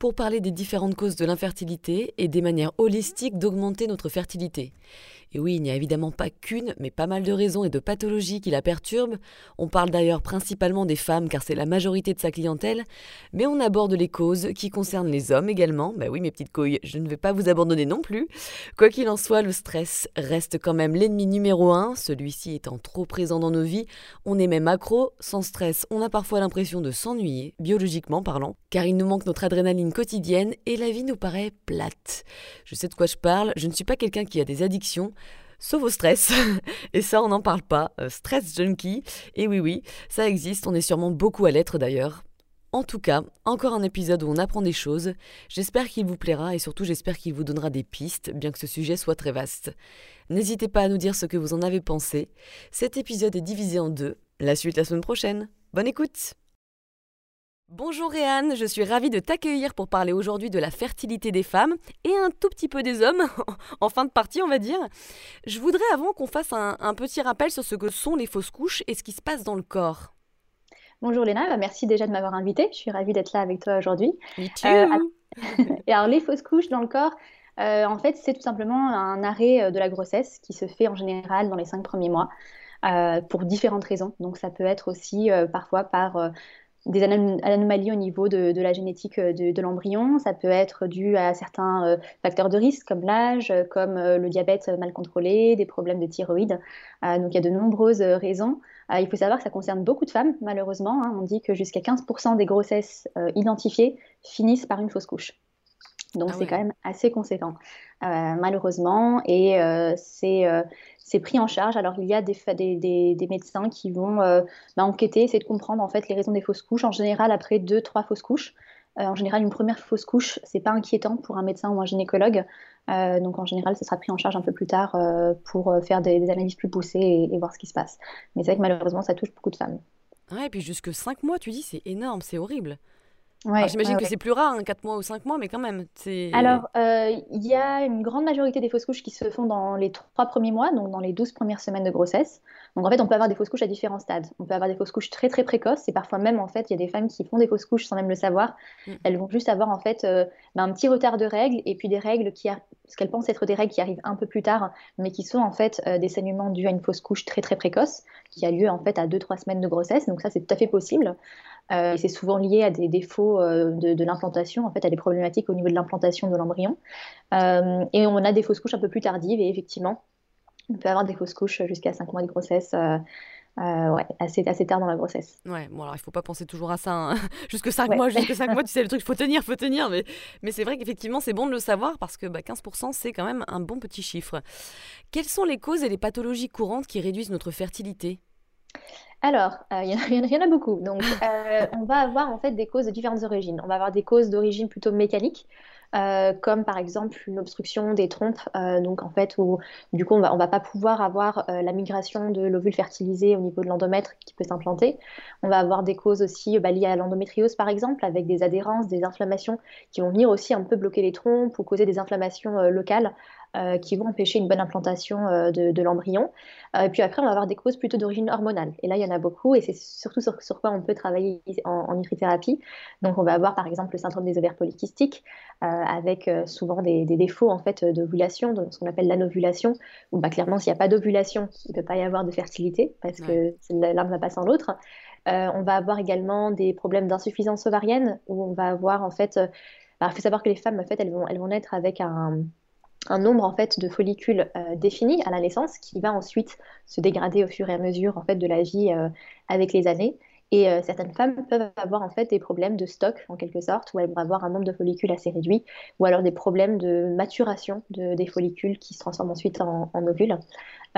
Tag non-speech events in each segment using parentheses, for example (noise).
pour parler des différentes causes de l'infertilité et des manières holistiques d'augmenter notre fertilité. Et oui, il n'y a évidemment pas qu'une, mais pas mal de raisons et de pathologies qui la perturbent. On parle d'ailleurs principalement des femmes car c'est la majorité de sa clientèle, mais on aborde les causes qui concernent les hommes également. Bah oui, mes petites couilles, je ne vais pas vous abandonner non plus. Quoi qu'il en soit, le stress reste quand même l'ennemi numéro un, celui-ci étant trop présent dans nos vies. On est même accro. Sans stress, on a parfois l'impression de s'ennuyer, biologiquement parlant, car il nous manque notre adrénaline quotidienne et la vie nous paraît plate. Je sais de quoi je parle, je ne suis pas quelqu'un qui a des addictions, sauf au stress. (laughs) Et ça, on n'en parle pas. Euh, stress junkie. Et oui, oui, ça existe. On est sûrement beaucoup à l'être d'ailleurs. En tout cas, encore un épisode où on apprend des choses. J'espère qu'il vous plaira et surtout j'espère qu'il vous donnera des pistes, bien que ce sujet soit très vaste. N'hésitez pas à nous dire ce que vous en avez pensé. Cet épisode est divisé en deux. La suite la semaine prochaine. Bonne écoute Bonjour Réanne, je suis ravie de t'accueillir pour parler aujourd'hui de la fertilité des femmes et un tout petit peu des hommes, (laughs) en fin de partie on va dire. Je voudrais avant qu'on fasse un, petit rappel sur ce que sont les fausses couches et ce qui se passe dans le corps. Bonjour Léna, bah, merci déjà de m'avoir invitée, je suis ravie d'être là avec toi aujourd'hui. Euh, (laughs) et alors les fausses couches dans le corps, euh, en fait c'est tout simplement un arrêt euh, de la grossesse qui se fait en général dans les cinq premiers mois. pour différentes raisons. Donc ça peut être aussi parfois par des anomalies au niveau de, la génétique euh, de, l'embryon. Ça peut être dû à certains euh, facteurs de risque comme l'âge, comme euh, le diabète mal contrôlé, des problèmes de thyroïde. donc il y a de nombreuses raisons. il faut savoir que ça concerne beaucoup de femmes, malheureusement. Hein. On dit que jusqu'à 15% des grossesses identifiées finissent par une fausse couche. Donc ah c'est quand même assez conséquent, malheureusement. Et c'est c'est pris en charge. Alors il y a des, des, des, médecins qui vont euh, bah, enquêter, essayer de comprendre en fait les raisons des fausses couches. En général, après deux, trois fausses couches. Euh, en général, une première fausse couche, c'est pas inquiétant pour un médecin ou un gynécologue. Euh, donc en général, ça sera pris en charge un peu plus tard pour faire des, analyses plus poussées et, et, voir ce qui se passe. Mais c'est vrai que malheureusement, ça touche beaucoup de femmes. Ouais, et puis jusque 5 mois, tu dis, c'est énorme, c'est horrible. J'imagine que c'est plus rare, hein, 4 mois ou 5 mois, mais quand même. Alors, euh, il y a une grande majorité des fausses couches qui se font dans les 3 premiers mois, donc dans les 12 premières semaines de grossesse. Donc en fait, on peut avoir des fausses couches à différents stades. On peut avoir des fausses couches très très précoces, et parfois même, en fait, il y a des femmes qui font des fausses couches sans même le savoir. Mm. Elles vont juste avoir, en fait, euh, bah, un petit retard de règles, et puis des règles qui, ce qu'elles pensent être des règles qui arrivent un peu plus tard, mais qui sont en fait euh, des saignements dus à une fausse couche très très précoce, qui a lieu en fait à 2-3 semaines de grossesse. Donc ça, c'est tout à fait possible. Euh, c'est souvent lié à des défauts euh, de, l'implantation, en fait, à des problématiques au niveau de l'implantation de l'embryon. Et on a des fausses couches un peu plus tardives, et effectivement, on peut avoir des fausses couches jusqu'à 5 mois de grossesse. Ouais, assez, assez tard dans la grossesse. Ouais, bon alors il faut pas penser toujours à ça, hein. (laughs) jusque 5 mois, jusque 5 mois, tu sais le truc, faut tenir, faut tenir, mais, mais c'est vrai qu'effectivement c'est bon de le savoir parce que bah, 15% c'est quand même un bon petit chiffre. Quelles sont les causes et les pathologies courantes qui réduisent notre fertilité? Alors, euh, (laughs) il y, en a beaucoup. Donc, euh, on va avoir en fait des causes de différentes origines. On va avoir des causes d'origine plutôt mécanique, euh, comme par exemple une obstruction des trompes, donc en fait où du coup on va, va pas pouvoir avoir la migration de l'ovule fertilisé au niveau de l'endomètre qui peut s'implanter. On va avoir des causes aussi bah, liées à l'endométriose par exemple, avec des adhérences, des inflammations qui vont venir aussi un peu bloquer les trompes ou causer des inflammations locales euh, qui vont empêcher une bonne implantation euh, de, l'embryon. Euh, et puis après, on va avoir des causes plutôt d'origine hormonale. Et là, il y en a beaucoup, et c'est surtout sur, quoi on peut travailler en, en nutrithérapie. Donc, on va avoir par exemple le syndrome des ovaires polykystiques, avec souvent des, défauts en fait d'ovulation, ce qu'on appelle l'anovulation, où bah, clairement, s'il n'y a pas d'ovulation, il ne peut pas y avoir de fertilité, parce que l'un ne va pas sans l'autre. on va avoir également des problèmes d'insuffisance ovarienne, où on va avoir en fait... Bah, il faut savoir que les femmes, en fait, elles vont, elles vont naître avec un, un nombre en fait de follicules euh, définis à la naissance qui va ensuite se dégrader au fur et à mesure en fait de la vie euh, avec les années. Et euh, certaines femmes peuvent avoir en fait des problèmes de stock en quelque sorte, où elles vont avoir un nombre de follicules assez réduit, ou alors des problèmes de maturation de, des follicules qui se transforment ensuite en, ovules.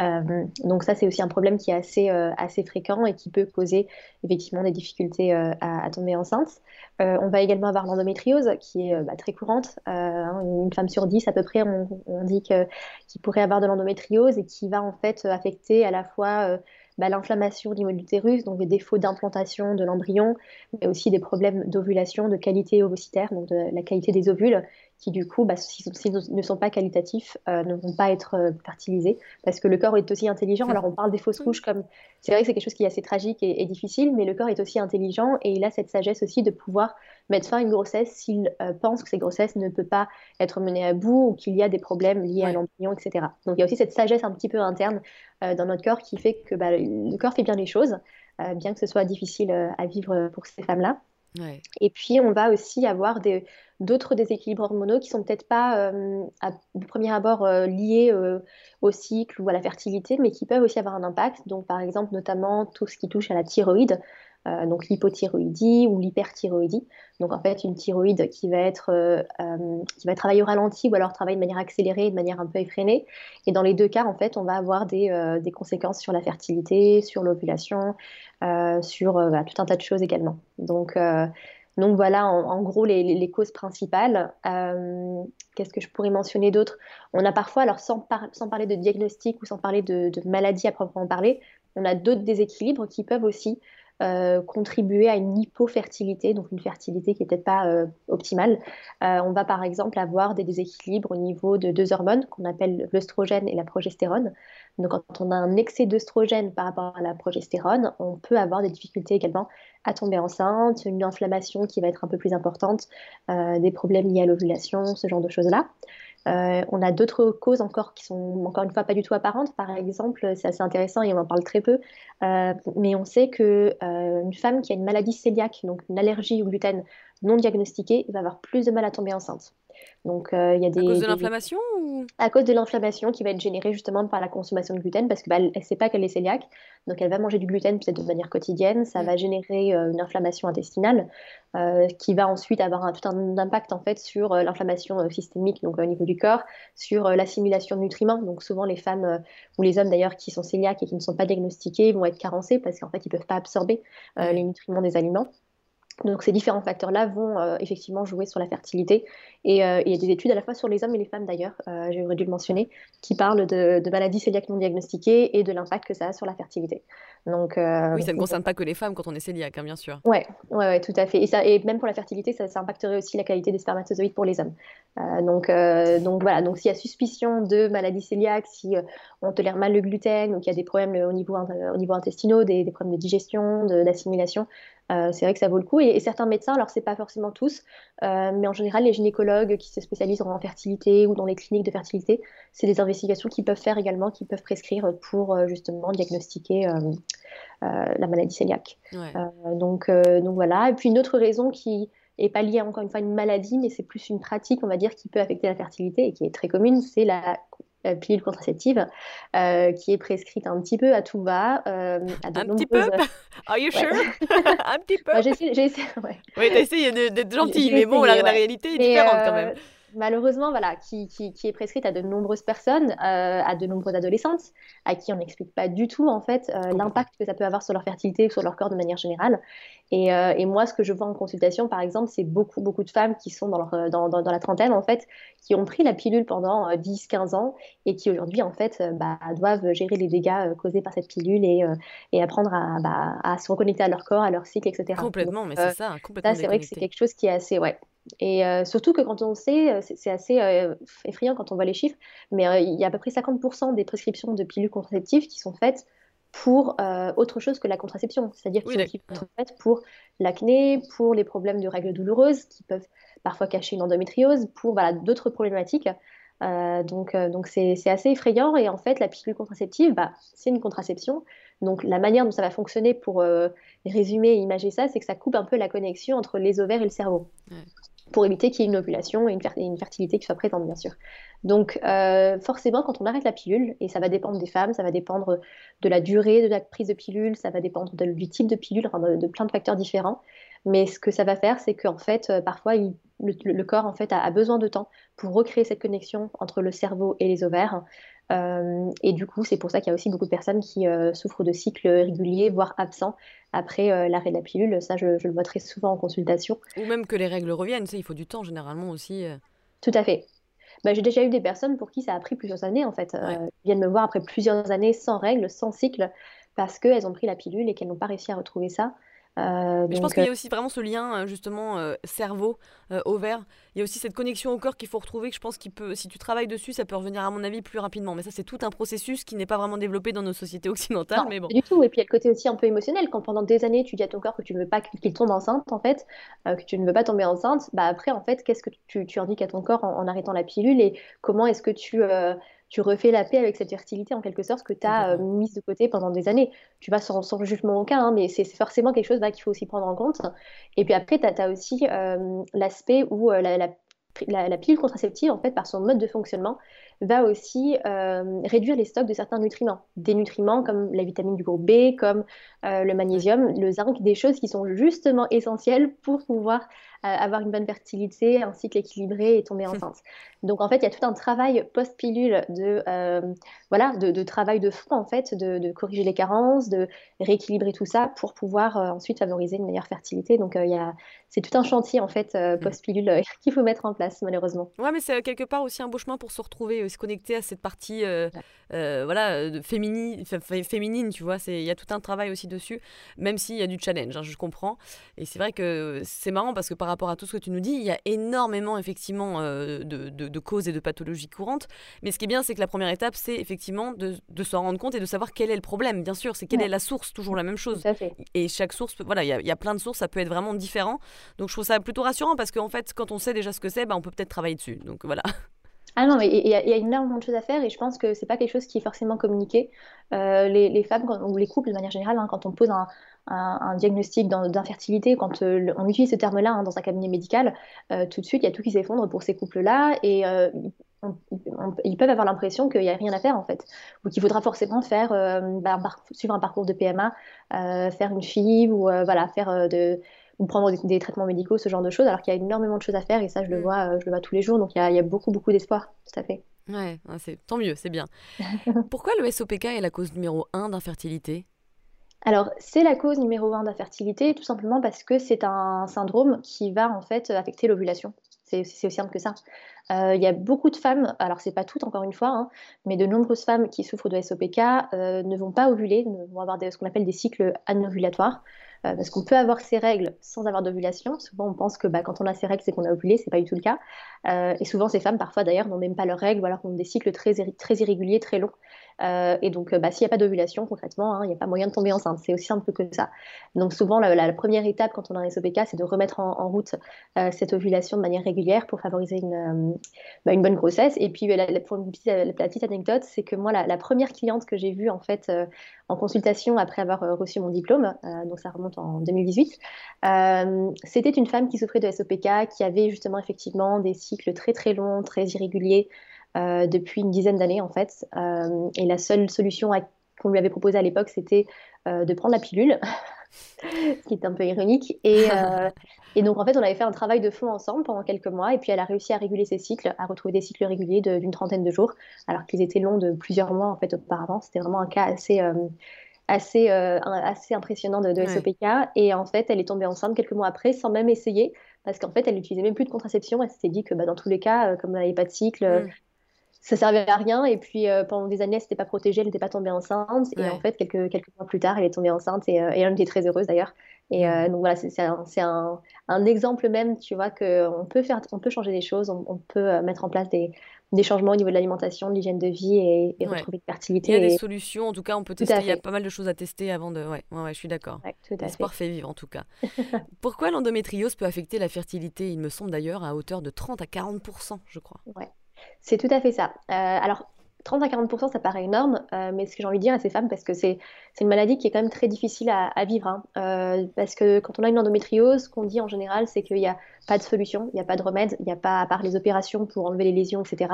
Euh, donc ça c'est aussi un problème qui est assez, euh, assez fréquent et qui peut causer effectivement des difficultés à, tomber enceinte. on va également avoir l'endométriose qui est bah, très courante. Hein, une femme sur dix à peu près, on, on dit qu'il pourrait avoir de l'endométriose et qui va en fait affecter à la fois bah, l'inflammation au niveau de l'utérus, donc des défauts d'implantation de l'embryon, mais aussi des problèmes d'ovulation, de qualité ovocytaire, donc de la qualité des ovules, qui du coup, bah, s'ils ne sont pas qualitatifs, euh, ne vont pas être euh, fertilisés, parce que le corps est aussi intelligent. Alors on parle des fausses couches comme, c'est vrai que c'est quelque chose qui est assez tragique et, difficile, mais le corps est aussi intelligent et il a cette sagesse aussi de pouvoir mettre fin à une grossesse s'il euh, pense que cette grossesse ne peut pas être menée à bout ou qu'il y a des problèmes liés à l'embryon, etc. Donc il y a aussi cette sagesse un petit peu interne dans notre corps qui fait que bah, le corps fait bien les choses, bien que ce soit difficile à vivre pour ces femmes-là. Et puis, on va aussi avoir d'autres déséquilibres hormonaux qui sont peut-être pas, euh, à, premier abord, euh, liés euh, au cycle ou à la fertilité, mais qui peuvent aussi avoir un impact. Donc, par exemple, notamment tout ce qui touche à la thyroïde. Euh, donc l'hypothyroïdie ou l'hyperthyroïdie. Donc en fait une thyroïde qui va être euh, euh, qui va travailler au ralenti ou alors travailler de manière accélérée, de manière un peu effrénée. Et dans les deux cas en fait on va avoir des, des conséquences sur la fertilité, sur l'ovulation, sur tout un tas de choses également. Donc donc voilà, en, gros, les, les, causes principales. Qu'est-ce que je pourrais mentionner d'autre? On a parfois, alors sans, sans, parler de diagnostic ou sans parler de, maladie à proprement parler, on a d'autres déséquilibres qui peuvent aussi contribuer à une hypofertilité, donc une fertilité qui n'est peut-être pas euh, optimale. Euh, on va par exemple avoir des déséquilibres au niveau de deux hormones qu'on appelle l'œstrogène et la progestérone. Donc quand on a un excès d'œstrogène par rapport à la progestérone, on peut avoir des difficultés également à tomber enceinte, une inflammation qui va être un peu plus importante, des problèmes liés à l'ovulation, ce genre de choses-là. Euh, on a d'autres causes encore qui sont encore une fois pas du tout apparentes. Par exemple, c'est assez intéressant et on en parle très peu, euh, mais on sait que euh, une femme qui a une maladie cœliaque, donc une allergie au gluten non diagnostiquée, va avoir plus de mal à tomber enceinte. Donc, euh, il y a des. À cause de l'inflammation À cause de l'inflammation qui va être générée justement par la consommation de gluten, parce qu'elle bah, ne sait pas qu'elle est cœliaque, donc elle va manger du gluten peut-être de manière quotidienne, ça mm. va générer euh, une inflammation intestinale euh, qui va ensuite avoir un, tout un impact en fait sur l'inflammation systémique, donc au niveau du corps, sur l'assimilation de nutriments. Donc souvent les femmes ou les hommes d'ailleurs qui sont cœliaques et qui ne sont pas diagnostiqués vont être carencés parce qu'en fait ils ne peuvent pas absorber les nutriments des aliments. Donc ces différents facteurs-là vont euh, effectivement jouer sur la fertilité. Et euh, il y a des études à la fois sur les hommes et les femmes d'ailleurs, euh, j'aurais dû le mentionner, qui parlent de, maladies cœliaques non diagnostiquées et de l'impact que ça a sur la fertilité. Donc, oui, ça ne concerne pas que les femmes quand on est cœliaque, hein, bien sûr. Oui, ouais, ouais, tout à fait. Et, ça, et même pour la fertilité, ça, impacterait aussi la qualité des spermatozoïdes pour les hommes. donc, donc voilà, donc s'il y a suspicion de maladie cœliaque, si on tolère mal le gluten ou qu'il y a des problèmes au niveau, au niveau intestinaux, des, des problèmes de digestion, d'assimilation, euh, c'est vrai que ça vaut le coup. Et, certains médecins, alors c'est pas forcément tous, euh, mais en général, les gynécologues qui se spécialisent en fertilité ou dans les cliniques de fertilité, c'est des investigations qu'ils peuvent faire également, qu'ils peuvent prescrire pour euh, justement diagnostiquer la maladie cœliaque. donc, donc voilà. Et puis une autre raison qui est pas liée encore une fois à une maladie, mais c'est plus une pratique, on va dire, qui peut affecter la fertilité et qui est très commune, c'est la pilule contraceptive euh, qui est prescrite un petit peu à tout va. Euh, à de un petit peu? (laughs) Are you sure? (laughs) Un petit peu? J'ai essayé, (laughs) ouais. Oui, t'as essayé d'être gentil, mais bon, la, réalité est différente quand même malheureusement, voilà, qui, est prescrite à de nombreuses personnes, euh, à de nombreuses adolescentes, à qui on n'explique pas du tout en fait euh, l'impact que ça peut avoir sur leur fertilité, sur leur corps de manière générale. Euh, et, moi, ce que je vois en consultation, par exemple, c'est beaucoup, beaucoup de femmes qui sont dans, dans, la trentaine en fait, qui ont pris la pilule pendant 10-15 ans et qui aujourd'hui en fait bah, doivent gérer les dégâts causés par cette pilule et, et apprendre à, bah, à, se reconnecter à leur corps, à leur cycle, etc. Complètement, mais c'est ça, complètement. C'est vrai que c'est quelque chose qui est assez, ouais, et euh, surtout que quand on sait, euh, c'est assez euh, effrayant quand on voit les chiffres, mais il y a à peu près 50% des prescriptions de pilules contraceptives qui sont faites pour autre chose que la contraception. C'est-à-dire qui sont faites pour l'acné, pour les problèmes de règles douloureuses qui peuvent parfois cacher une endométriose, pour voilà, d'autres problématiques. donc donc c'est assez effrayant et en fait la pilule contraceptive, bah, c'est une contraception. Donc la manière dont ça va fonctionner pour résumer et imager ça, c'est que ça coupe un peu la connexion entre les ovaires et le cerveau. Pour éviter qu'il y ait une ovulation et une, fertilité qui soit présente, bien sûr. Donc, euh, forcément, quand on arrête la pilule, et ça va dépendre des femmes, ça va dépendre de la durée de la prise de pilule, ça va dépendre du type de pilule, de, plein de facteurs différents. Mais ce que ça va faire, c'est qu'en fait, euh, parfois, le, corps en fait, a, besoin de temps pour recréer cette connexion entre le cerveau et les ovaires. Euh, et du coup, c'est pour ça qu'il y a aussi beaucoup de personnes qui souffrent de cycles réguliers, voire absents, après l'arrêt de la pilule. Ça, je, le vois très souvent en consultation. Ou même que les règles reviennent, il faut du temps généralement aussi. Tout à fait. Bah, j'ai déjà eu des personnes pour qui ça a pris plusieurs années en fait. Euh, ils viennent me voir après plusieurs années sans règles, sans cycle, parce qu'elles ont pris la pilule et qu'elles n'ont pas réussi à retrouver ça. Euh, je pense qu'il y a euh, aussi vraiment ce lien euh, justement cerveau ovaire. Il y a aussi cette connexion au corps qu'il faut retrouver. Que je pense qu'il peut, si tu travailles dessus, ça peut revenir à mon avis plus rapidement. Mais ça, c'est tout un processus qui n'est pas vraiment développé dans nos sociétés occidentales. mais bon. Du tout. Et puis il y a le côté aussi un peu émotionnel. Quand pendant des années tu dis à ton corps que tu ne veux pas qu'il tombe enceinte, en fait, que tu ne veux pas tomber enceinte, bah après en fait, qu'est-ce que tu, tu indiques à ton corps en, en, arrêtant la pilule et comment est-ce que tu tu refais la paix avec cette fertilité en quelque sorte que tu as euh, mise de côté pendant des années. Tu vas sans, sans jugement aucun, hein, mais c'est forcément quelque chose qu'il faut aussi prendre en compte. Et puis après, tu as, aussi euh, l'aspect où euh, la, la, pilule contraceptive, en fait, par son mode de fonctionnement, va aussi réduire les stocks de certains nutriments. Des nutriments comme la vitamine du groupe B, comme le magnésium, le zinc, des choses qui sont justement essentielles pour pouvoir avoir une bonne fertilité, un cycle équilibré et tomber enceinte. Donc en fait, il y a tout un travail post-pilule de, euh, voilà, de, travail de fond en fait, de, corriger les carences, de rééquilibrer tout ça pour pouvoir euh, ensuite favoriser une meilleure fertilité. Donc euh, il y a, c'est tout un chantier en fait mm. post-pilule (laughs) qu'il faut mettre en place malheureusement. Ouais, mais c'est quelque part aussi un beau chemin pour se retrouver, se connecter à cette partie, voilà, féminine, féminine, tu vois. C'est, il y a tout un travail aussi dessus, même s'il y a du challenge, hein, je comprends. Et c'est vrai que c'est marrant parce que par rapport à tout ce que tu nous dis, il y a énormément effectivement euh, de, causes et de pathologies courantes. Mais ce qui est bien, c'est que la première étape, c'est effectivement de, de s'en rendre compte et de savoir quel est le problème. Bien sûr, c'est quelle est la source, toujours la même chose. Et chaque source, voilà, il y, a plein de sources, ça peut être vraiment différent. Donc je trouve ça plutôt rassurant parce qu'en fait, quand on sait déjà ce que c'est, bah, on peut peut-être travailler dessus. Donc voilà. (laughs) Ah non, mais il y, a énormément de choses à faire et je pense que c'est pas quelque chose qui est forcément communiqué. Euh, les, femmes ou les couples de manière générale, hein, quand on pose un, un, diagnostic d'infertilité, quand euh, on utilise ce terme-là hein, dans un cabinet médical, euh, tout de suite, il y a tout qui s'effondre pour ces couples-là et euh, ils peuvent avoir l'impression qu'il n'y a rien à faire en fait, ou qu'il faudra forcément faire, bah, suivre un parcours de PMA, faire une FIV ou voilà, faire de, ou prendre des, traitements médicaux, ce genre de choses, alors qu'il y a énormément de choses à faire et ça je le mm. vois, je le vois tous les jours, donc il y a, il y a beaucoup beaucoup d'espoir, tout à fait. Ouais, c'est tant mieux, c'est bien. (laughs) Pourquoi le SOPK est la cause numéro 1 d'infertilité? Alors, c'est la cause numéro un d'infertilité, tout simplement parce que c'est un syndrome qui va en fait affecter l'ovulation. C'est aussi simple que ça. Euh, il y a beaucoup de femmes, alors c'est pas toutes encore une fois, hein, mais de nombreuses femmes qui souffrent de SOPK euh, ne vont pas ovuler, vont avoir ce qu'on appelle des cycles anovulatoires. Euh, parce qu'on peut avoir ses règles sans avoir d'ovulation. Souvent, on pense que bah, quand on a ses règles, c'est qu'on a ovulé, c'est pas du tout le cas. et souvent, ces femmes, parfois d'ailleurs, n'ont même pas leurs règles ou alors ont des cycles très irréguliers, très longs. Euh, et donc, euh, bah, s'il n'y a pas d'ovulation, concrètement, hein, il n'y a pas moyen de tomber enceinte. C'est aussi simple que ça. Donc, souvent, la, première étape quand on a un SOPK, c'est de remettre en, route euh, cette ovulation de manière régulière pour favoriser une, bah, bonne grossesse. Et puis, la, pour une petite, petite anecdote, c'est que moi, la, première cliente que j'ai vue, en fait, en consultation après avoir reçu mon diplôme, donc ça remonte en 2018, c'était une femme qui souffrait de SOPK, qui avait justement effectivement des cycles très très longs, très irréguliers, euh, depuis une dizaine d'années en fait. Euh, et la seule solution qu'on lui avait proposée à l'époque, c'était euh, de prendre la pilule, ce (laughs) qui est un peu ironique. Et, (laughs) et, donc en fait, on avait fait un travail de fond ensemble pendant quelques mois, et puis elle a réussi à réguler ses cycles, à retrouver des cycles réguliers d'une trentaine de jours, alors qu'ils étaient longs de plusieurs mois en fait auparavant. C'était vraiment un cas assez assez, assez impressionnant de, de SOPK. Et en fait, elle est tombée enceinte quelques mois après sans même essayer, parce qu'en fait, elle n'utilisait même plus de contraception. Elle s'était dit que bah, dans tous les cas, comme elle n'avait pas de cycle, mm ça servait à rien. Et puis euh, pendant des années, elle n'était pas protégée, elle n'était pas tombée enceinte. Et en fait, quelques, quelques mois plus tard, elle est tombée enceinte et, euh, et elle était très heureuse d'ailleurs. Et euh, donc voilà, c'est un, un, un, exemple même, tu vois, qu'on peut, faire, on peut changer des choses, on, peut mettre en place des, des, changements au niveau de l'alimentation, de l'hygiène de vie et, et retrouver de fertilité. Il y a des solutions, en tout cas, on peut tester. Il y a pas mal de choses à tester avant de. Ouais, ouais, je suis d'accord. L'espoir fait. fait vivre, en tout cas. (laughs) Pourquoi l'endométriose peut affecter la fertilité? Il me semble d'ailleurs à hauteur de 30 à 40% je crois. Ouais. C'est tout à fait ça. Euh, alors, 30 à 40%, ça paraît énorme, euh, mais ce que j'ai envie de dire à ces femmes, parce que c'est une maladie qui est quand même très difficile à, vivre, hein. euh, parce que quand on a une endométriose, ce qu'on dit en général, c'est qu'il n'y a pas de solution, il n'y a pas de remède, il n'y a pas, à part les opérations pour enlever les lésions, etc.,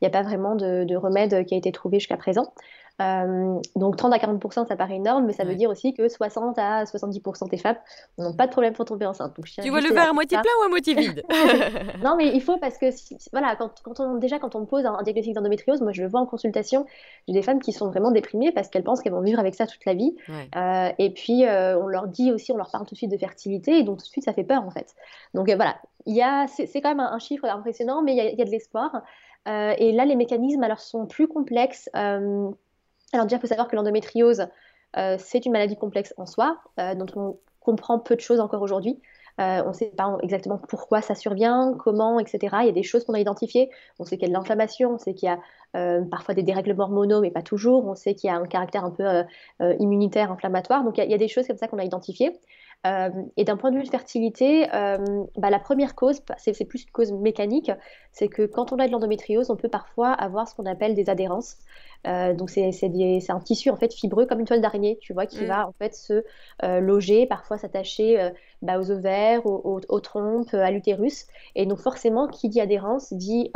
il n'y a pas vraiment de, de remède qui a été trouvé jusqu'à présent. Euh, donc 30 à 40%, ça paraît énorme, mais ça veut dire aussi que 60 à 70% des femmes n'ont pas de problème pour tomber enceinte. tu vois le verre à moitié plein ou à moitié vide (laughs) (laughs) Non, mais il faut parce que voilà, quand, quand, on, déjà quand on me pose un, diagnostic d'endométriose, moi je le vois en consultation, j'ai des femmes qui sont vraiment déprimées parce qu'elles pensent qu'elles vont vivre avec ça toute la vie. Euh, et puis euh, on leur dit aussi, on leur parle tout de suite de fertilité, et donc tout de suite ça fait peur en fait. Donc voilà, c'est, quand même un, chiffre impressionnant, mais il y y a de l'espoir. et là, les mécanismes alors sont plus complexes. Alors déjà, il faut savoir que l'endométriose, euh, c'est une maladie complexe en soi, euh, dont on comprend peu de choses encore aujourd'hui. Euh, on ne sait pas exactement pourquoi ça survient, comment, etc. Il y a des choses qu'on a identifiées. On sait qu'il y a de l'inflammation, on sait qu'il y a parfois des dérèglements hormonaux, mais pas toujours. On sait qu'il y a un caractère un peu immunitaire, inflammatoire. Donc il y, a, des choses comme ça qu'on a identifiées. Et d'un point de vue de fertilité, bah, la première cause, c'est plus une cause mécanique, c'est que quand on a de l'endométriose, on peut parfois avoir ce qu'on appelle des adhérences. Euh, donc c'est un tissu en fait fibreux comme une toile d'araignée, tu vois, qui mm. va en fait se euh, loger, parfois s'attacher euh, bah, aux ovaires, aux, trompes, à l'utérus. Et donc forcément, qui dit adhérence dit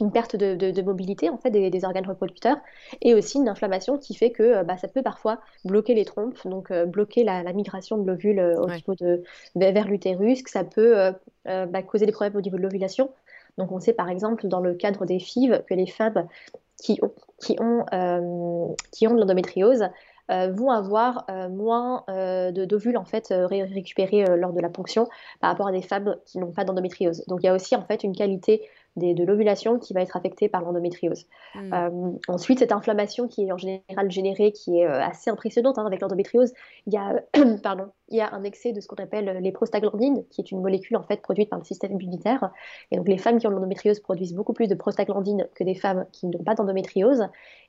une perte de, mobilité en fait des, organes reproducteurs et aussi une inflammation qui fait que bah, ça peut parfois bloquer les trompes, donc bloquer la, migration de l'ovule au niveau de vers l'utérus, que ça peut bah, causer des problèmes au niveau de l'ovulation. Donc on sait par exemple dans le cadre des FIV que les femmes qui ont, qui ont, euh, qui ont de l'endométriose euh, vont avoir euh, moins d'ovules en fait récupérés lors de la ponction par rapport à des femmes qui n'ont pas d'endométriose. Donc il y a aussi en fait une qualité de l'ovulation qui va être affectée par l'endométriose. Hmm. Euh, ensuite, cette inflammation qui est en général générée, qui est euh, assez impressionnante hein, avec l'endométriose, il y a, (clears throat) pardon, il y a un excès de ce qu'on appelle les prostaglandines, qui est une molécule en fait produite par le système immunitaire. Et donc les femmes qui ont l'endométriose produisent beaucoup plus de prostaglandines que des femmes qui n'ont pas d'endométriose.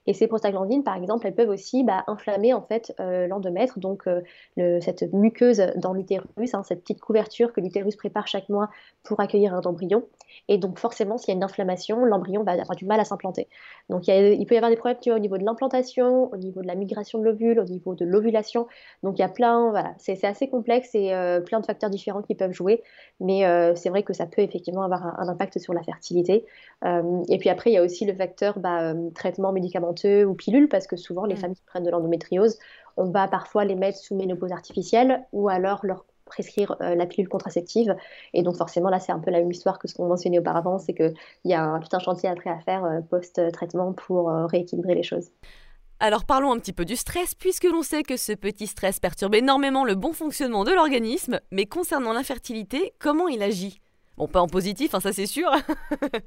Et ces prostaglandines, par exemple, elles peuvent aussi bah, inflammer en fait euh, l'endomètre, donc le, cette muqueuse dans l'utérus, hein, cette petite couverture que l'utérus prépare chaque mois pour accueillir un embryon. Et donc forcément, s'il y a une inflammation, l'embryon va avoir du mal à s'implanter. Donc il, peut y avoir des problèmes au niveau de l'implantation, au niveau de la migration de l'ovule, au niveau de l'ovulation. Donc il y a plein, voilà, c'est assez complexe et euh, plein de facteurs différents qui peuvent jouer. Mais euh, c'est vrai que ça peut effectivement avoir un, impact sur la fertilité. Euh, et puis après, il y a aussi le facteur bah, traitement médicamenteux ou pilule, parce que souvent les mmh. femmes qui prennent de l'endométriose, on va parfois les mettre sous ménopause artificielle ou alors leur prescrire euh, la pilule contraceptive. Et donc forcément, là, c'est un peu la même histoire que ce qu'on mentionnait auparavant, c'est qu'il y a un, tout un chantier après à faire euh, post-traitement pour euh, rééquilibrer les choses. Alors parlons un petit peu du stress, puisque l'on sait que ce petit stress perturbe énormément le bon fonctionnement de l'organisme, mais concernant l'infertilité, comment il agit? Bon, pas en positif, hein, ça c'est sûr.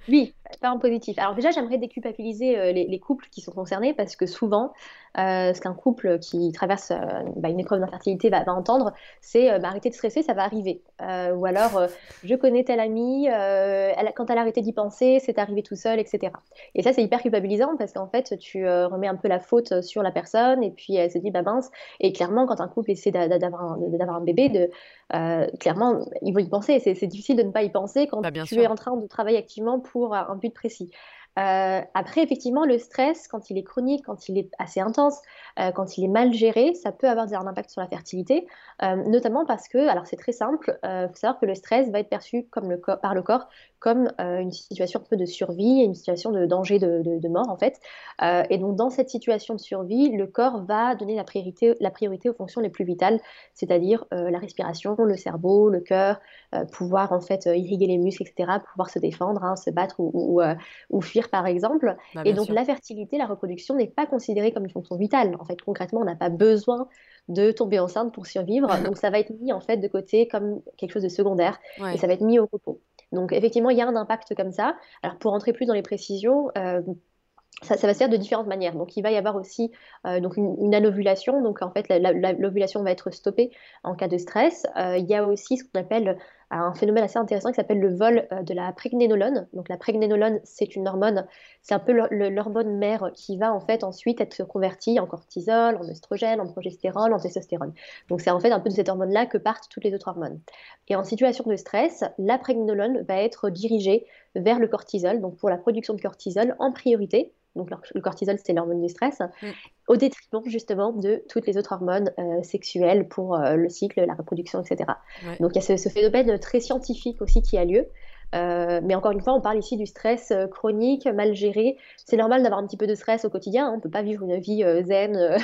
oui, pas en positif. Alors déjà, j'aimerais déculpabiliser les, couples qui sont concernés parce que souvent, euh, ce qu'un couple qui traverse euh, bah, une épreuve d'infertilité va, entendre, c'est euh, bah, arrêter de stresser, ça va arriver. ou alors, je connais telle amie, elle, quand elle a arrêté d'y penser, c'est arrivé tout seul, etc. Et ça, c'est hyper culpabilisant parce qu'en fait, tu remets un peu la faute sur la personne et puis elle se dit, bah mince. Et clairement, quand un couple essaie d'avoir un, un, bébé, de, clairement, ils vont y penser. C'est difficile de ne pas y penser quand bah, tu es en train de travailler activement pour un but précis. Euh, après, effectivement, le stress, quand il est chronique, quand il est assez intense, euh, quand il est mal géré, ça peut avoir un impact sur la fertilité, euh, notamment parce que, alors c'est très simple, il faut savoir que le stress va être perçu par le corps comme une situation un peu de survie, une situation de danger de, mort en fait. et donc dans cette situation de survie, le corps va donner la priorité, aux fonctions les plus vitales, c'est-à-dire la respiration, le cerveau, le cœur, pouvoir en fait irriguer les muscles, etc., pouvoir se défendre, hein, se battre ou fuir par exemple. Bah, et donc la fertilité, la reproduction n'est pas considérée comme une fonction vitale. En fait, concrètement, on n'a pas besoin de tomber enceinte pour survivre. (laughs) donc ça va être mis en fait de côté comme quelque chose de secondaire et ça va être mis au repos. Donc effectivement, il y a un impact comme ça. Alors pour entrer plus dans les précisions, euh, ça, va se faire de différentes manières. Donc, il va y avoir aussi euh, donc une, anovulation. Donc, en fait, l'ovulation va être stoppée en cas de stress. Euh, il y a aussi ce qu'on appelle euh, un phénomène assez intéressant qui s'appelle le vol de la prégnénolone. Donc, la prégnénolone, c'est une hormone, c'est un peu l'hormone mère qui va en fait ensuite être convertie en cortisol, en oestrogène, en progestérone, en testostérone. Donc, c'est en fait un peu de cette hormone-là que partent toutes les autres hormones. Et en situation de stress, la prégnénolone va être dirigée vers le cortisol, donc pour la production de cortisol en priorité donc le cortisol c'est l'hormone du stress, mm. au détriment justement de toutes les autres hormones sexuelles pour le cycle, la reproduction, etc. Donc il y a ce, phénomène très scientifique aussi qui a lieu. mais encore une fois, on parle ici du stress chronique, mal géré. C'est normal d'avoir un petit peu de stress au quotidien. Hein. On ne peut pas vivre une vie zen.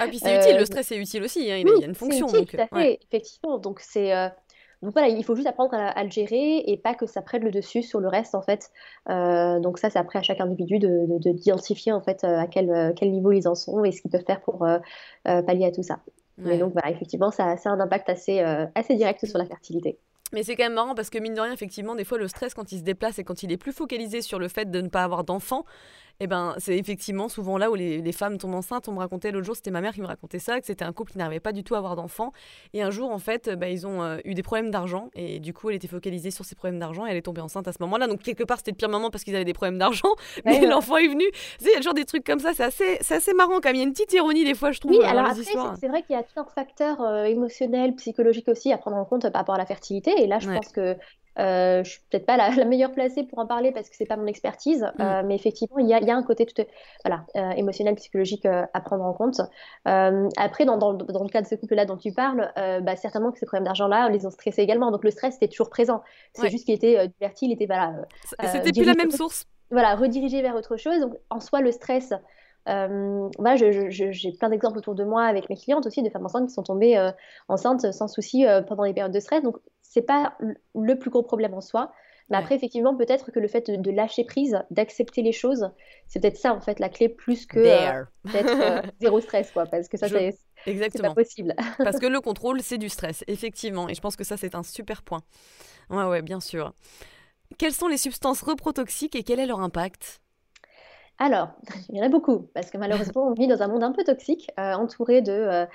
ah, puis c'est utile. Le stress est utile aussi. Hein. Il, y a une fonction. Utile, tout à fait, effectivement. Donc c'est donc voilà, il faut juste apprendre à, le gérer et pas que ça prenne le dessus sur le reste en fait. Euh, donc ça, c'est après à chaque individu de, d'identifier en fait euh, à quel, euh, quel, niveau ils en sont et ce qu'ils peuvent faire pour pallier à tout ça. Mais donc voilà, effectivement, ça, ça a un impact assez, assez direct sur la fertilité. Mais c'est quand même marrant parce que mine de rien, effectivement, des fois, le stress quand il se déplace et quand il est plus focalisé sur le fait de ne pas avoir d'enfant, eh ben, c'est effectivement souvent là où les, femmes tombent enceintes. On me racontait l'autre jour, c'était ma mère qui me racontait ça, que c'était un couple qui n'arrivait pas du tout à avoir d'enfants. Et un jour, en fait, bah, ils ont euh, eu des problèmes d'argent. Et du coup, elle était focalisée sur ces problèmes d'argent et elle est tombée enceinte à ce moment-là. Donc, quelque part, c'était le pire moment parce qu'ils avaient des problèmes d'argent. (laughs) Mais l'enfant est venu. il y a toujours des trucs comme ça. C'est assez, c'est assez marrant quand même. Il y a une petite ironie des fois, je trouve. Oui, alors après, c'est vrai qu'il y a tout un facteur euh, émotionnel, psychologique aussi à prendre en compte par rapport à la fertilité. Et là, je pense que euh, je suis peut-être pas (laughs) la, meilleure placée pour en parler parce que c'est pas mon expertise, mm. euh, mais effectivement, il y, y a, un côté tout, voilà, euh, émotionnel, psychologique euh, à prendre en compte. après, dans, dans, dans, le cas de ce couple-là dont tu parles, bah, certainement que ces problèmes d'argent-là les ont stressés également. Donc le stress était toujours présent. C'est juste qu'il était diverti, il était voilà. C'était plus la même source. Voilà, redirigé vers autre chose. Donc en soi, le stress. Euh, voilà, j'ai plein d'exemples autour de moi avec mes clientes aussi de femmes enceintes qui sont tombées enceintes sans souci pendant les périodes de stress. Donc c'est pas le plus gros problème en soi. Mais après, effectivement, peut-être que le fait de, lâcher prise, d'accepter les choses, c'est peut-être ça, en fait, la clé, plus que euh, euh, (laughs) zéro stress, quoi. Parce que ça, c'est pas possible. (laughs) parce que le contrôle, c'est du stress, effectivement. Et je pense que ça, c'est un super point. Ouais, ouais, bien sûr. Quelles sont les substances reprotoxiques et quel est leur impact? Alors, (laughs) il y en a beaucoup, parce que malheureusement, on vit dans un monde un peu toxique, euh, entouré de euh,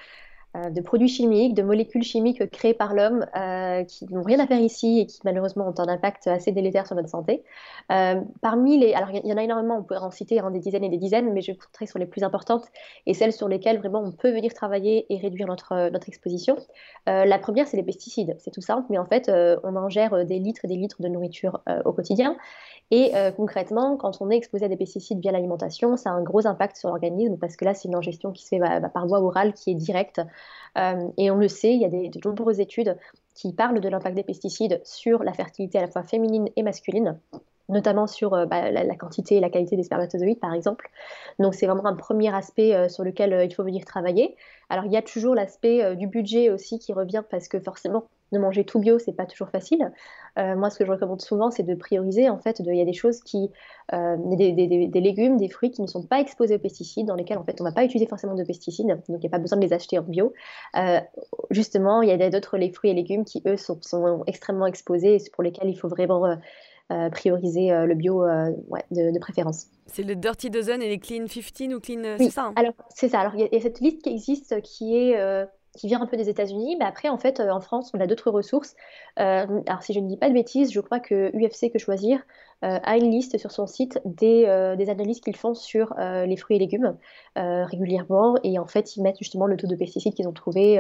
de produits chimiques, de molécules chimiques créées par l'homme euh, qui n'ont rien à faire ici et qui malheureusement ont un impact assez délétère sur notre santé. Euh, parmi les, alors il y en a énormément, on pourrait en citer des dizaines et des dizaines, mais je vais vous montrer sur les plus importantes et celles sur lesquelles vraiment on peut venir travailler et réduire notre, notre exposition. la première, c'est les pesticides. C'est tout simple, mais en fait, on ingère des litres et des litres de nourriture au quotidien et euh, concrètement, quand on est exposé à des pesticides via l'alimentation, ça a un gros impact sur l'organisme parce que là, c'est une ingestion qui se fait bah, bah, par voie orale, qui est directe. Euh, et on le sait, il y a de nombreuses études qui parlent de l'impact des pesticides sur la fertilité à la fois féminine et masculine notamment sur euh, bah, la, quantité et la qualité des spermatozoïdes, par exemple. Donc c'est vraiment un premier aspect sur lequel il faut venir travailler. Alors il y a toujours l'aspect du budget aussi qui revient parce que forcément, de manger tout bio, c'est pas toujours facile. Euh, moi, ce que je recommande souvent, c'est de prioriser. En fait, il y a des choses qui, euh, des, légumes, des fruits qui ne sont pas exposés aux pesticides, dans lesquels en fait on ne va pas utiliser forcément de pesticides, donc il n'y a pas besoin de les acheter en bio. Euh, justement, il y a d'autres les fruits et légumes qui eux sont, extrêmement exposés et pour lesquels il faut vraiment prioriser le bio de, préférence. C'est le Dirty Dozen et les Clean 15 ou Clean, c'est ça hein? Alors c'est ça. Alors il y, a cette liste qui existe qui est qui vient un peu des États-Unis, mais après, en fait, euh, en France, on a d'autres ressources. Euh, alors, si je ne dis pas de bêtises, je crois que UFC Que Choisir a une liste sur son site des, des analyses qu'ils font sur les fruits et légumes régulièrement, et en fait, ils mettent justement le taux de pesticides qu'ils ont trouvé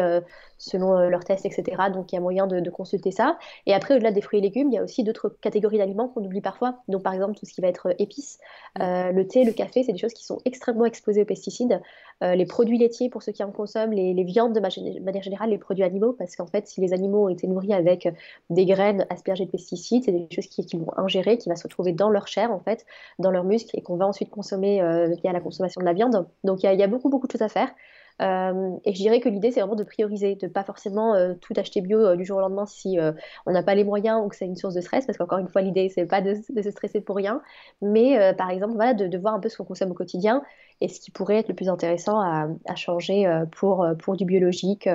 selon leurs tests, etc. Donc, il y a moyen de, consulter ça. Et après, au-delà des fruits et légumes, il y a aussi d'autres catégories d'aliments qu'on oublie parfois. Donc, par exemple, tout ce qui va être épices, mm. le thé, le café, c'est des choses qui sont extrêmement exposées aux pesticides. les produits laitiers, pour ceux qui en consomment, les, les viandes de manière générale les produits animaux, parce qu'en fait, si les animaux ont été nourris avec des graines aspergées de pesticides, c'est des choses qu'ils vont ingérer, qui va se retrouver dans leur chair, en fait, dans leurs muscles, et qu'on va ensuite consommer euh, via la consommation de la viande. Donc il y, a beaucoup, beaucoup de choses à faire. Euh, et je dirais que l'idée, c'est vraiment de prioriser, de pas forcément euh, tout acheter bio du jour au lendemain si on n'a pas les moyens ou que c'est une source de stress, parce qu'encore une fois, l'idée, c'est pas de, se stresser pour rien, mais par exemple, voilà, de, voir un peu ce qu'on consomme au quotidien et ce qui pourrait être le plus intéressant à, changer pour, pour du biologique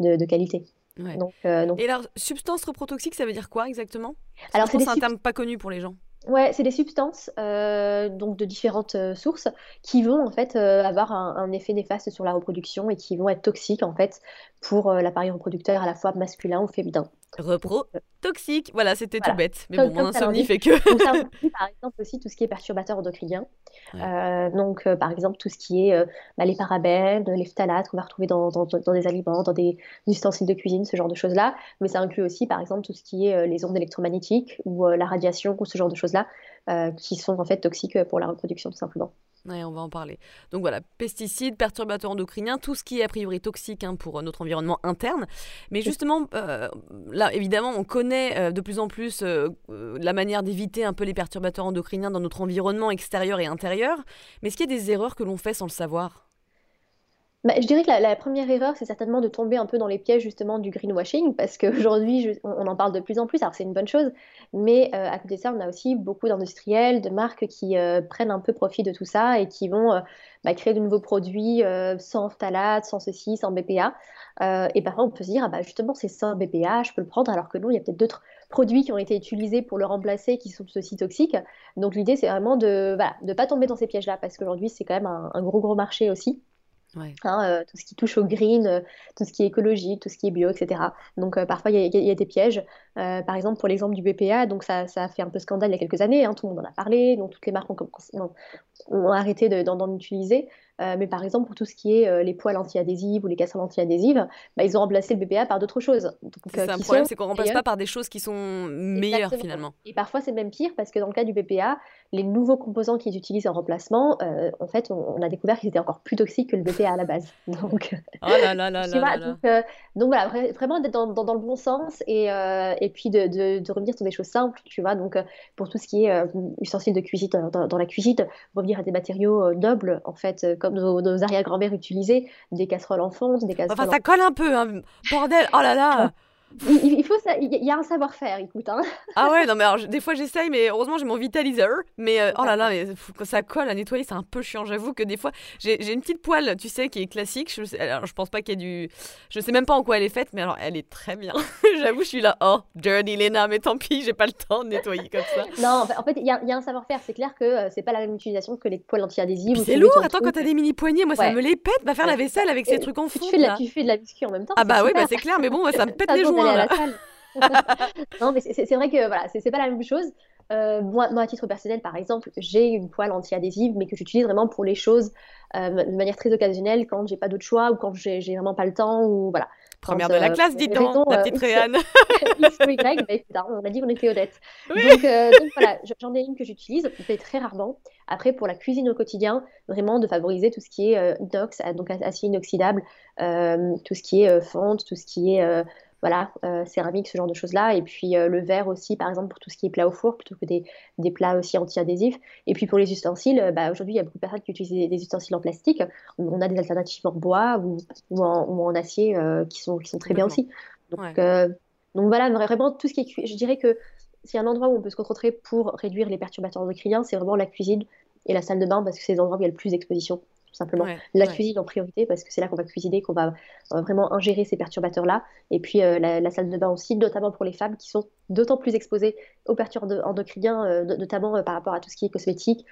de, qualité. Donc, Et alors, substance reprotoxique, ça veut dire quoi exactement? Alors, c'est un terme pas connu pour les gens. Ouais, c'est des substances euh, donc de différentes euh, sources qui vont en fait euh, avoir un, effet néfaste sur la reproduction et qui vont être toxiques en fait pour l'appareil reproducteur à la fois masculin ou féminin. Repro toxique, voilà, c'était tout bête. Mais bon, mon insomnie fait que. donc, ça (laughs) par exemple aussi tout ce qui est perturbateur endocrinien. donc par exemple tout ce qui est bah, les parabènes, les phtalates qu'on va retrouver dans, dans, dans, des aliments, dans des, ustensiles de cuisine, ce genre de choses-là. Mais ça inclut aussi par exemple tout ce qui est les ondes électromagnétiques ou la radiation ou ce genre de choses là euh, qui sont en fait toxiques pour la reproduction tout simplement. Ouais, on va en parler. Donc voilà, pesticides, perturbateurs endocriniens, tout ce qui est a priori toxique hein, pour notre environnement interne. Mais justement, euh, là, évidemment, on connaît euh, de plus en plus euh, la manière d'éviter un peu les perturbateurs endocriniens dans notre environnement extérieur et intérieur. Mais est-ce qu'il y a des erreurs que l'on fait sans le savoir? Bah, je dirais que la, première erreur, c'est certainement de tomber un peu dans les pièges justement du greenwashing, parce qu'aujourd'hui, (laughs) on, en parle de plus en plus, alors c'est une bonne chose, mais euh, à côté de ça, on a aussi beaucoup d'industriels, de marques qui euh, prennent un peu profit de tout ça et qui vont euh, bah, créer de nouveaux produits sans phtalates, sans ceci, sans BPA. et parfois, on peut se dire, ah, bah, justement, c'est sans BPA, je peux le prendre, alors que non, il y a peut-être d'autres produits qui ont été utilisés pour le remplacer qui sont aussi toxiques. Donc l'idée, c'est vraiment de ne pas tomber dans ces pièges-là, parce qu'aujourd'hui, c'est quand même un gros, gros marché aussi. Hein, euh, tout ce qui touche au green, euh, tout ce qui est écologique, tout ce qui est bio, etc. Donc euh, parfois il y, a des pièges. par exemple pour l'exemple du BPA, donc ça, ça, a fait un peu scandale il y a quelques années, hein, tout le monde en a parlé, donc toutes les marques ont, ont arrêté d'en utiliser. Mais par exemple, pour tout ce qui est les poils anti-adhésives ou les casseroles anti-adhésives, bah, ils ont remplacé le BPA par d'autres choses. C'est un problème, c'est qu'on ne remplace pas par des choses qui sont meilleures finalement. Et parfois, c'est même pire parce que dans le cas du BPA, les nouveaux composants qu'ils utilisent en remplacement, en fait, on, a découvert qu'ils étaient encore plus toxiques que le BPA à la base. (laughs) Donc, oh là là là (laughs) là, donc, donc, voilà, vraiment d'être dans, dans, le bon sens et, et puis de, de, de, revenir sur des choses simples, tu vois. Donc, pour tout ce qui est ustensiles de cuisine dans, dans, la cuisine, revenir à des matériaux nobles, en fait, comme nos, arrière-grand-mères utilisaient, des casseroles en fonte, des casseroles. Enfin, ça colle un peu, hein. bordel, oh là là (laughs) il, faut ça, il y a un savoir-faire, écoute. Hein. (laughs) Ah ouais, non mais alors, des fois j'essaye, mais heureusement j'ai mon vitalizer. Mais euh, oh là là, mais quand ça colle à nettoyer, c'est un peu chiant. J'avoue que des fois j'ai une petite poêle, tu sais, qui est classique. Je, alors, je pense pas qu'il y ait du, je sais même pas en quoi elle est faite, mais alors elle est très bien. (laughs) J'avoue, je suis là, oh dirty Lena, mais tant pis, j'ai pas le temps de nettoyer comme ça. (laughs) Non, en fait, il y, a, y a un savoir-faire. C'est clair que euh, c'est pas la même utilisation que les poêles anti-adhésives. C'est lourd. Attends, quand t'as des mini poignées, moi ça me les pète. Va faire la vaisselle avec ces trucs en fond. Tu fais, de la, tu fais de la biscuit en même temps. Ah bah oui, bah c'est clair, mais bon, ça me pète les (laughs) (laughs) non, mais c'est vrai que voilà, c'est pas la même chose. Euh, moi, à titre personnel, par exemple, j'ai une poêle anti-adhésive, mais que j'utilise vraiment pour les choses euh, de manière très occasionnelle, quand j'ai pas d'autre choix ou quand j'ai vraiment pas le temps ou voilà. Première de la euh, classe, dis-donc, la petite Réane. (laughs) X ou Y, mais on a dit qu'on était honnête. Donc, donc, voilà, j'en ai une que j'utilise, je fais très rarement. Après, pour la cuisine au quotidien, vraiment de favoriser tout ce qui est inox, donc acier inoxydable, tout ce qui est fonte, tout ce qui est voilà, euh, céramique, ce genre de choses-là. Et puis euh, le verre aussi, par exemple, pour tout ce qui est plat au four, plutôt que des, des plats aussi anti-adhésifs. Et puis pour les ustensiles, euh, bah, aujourd'hui, il y a beaucoup de personnes qui utilisent des, ustensiles en plastique. On a des alternatives en bois ou, ou, en, acier qui, sont, qui sont très bien aussi. Donc, donc voilà, vraiment, tout ce qui est je dirais que c'est un endroit où on peut se concentrer pour réduire les perturbateurs endocriniens, c'est vraiment la cuisine et la salle de bain parce que c'est des endroits où il y a le plus d'exposition tout simplement. la cuisine en priorité, parce que c'est là qu'on va cuisiner, qu'on va, vraiment ingérer ces perturbateurs-là. Et puis euh, la, salle de bain aussi, notamment pour les femmes qui sont d'autant plus exposées aux perturbateurs endocriniens, euh, notamment euh, par rapport à tout ce qui est cosmétique,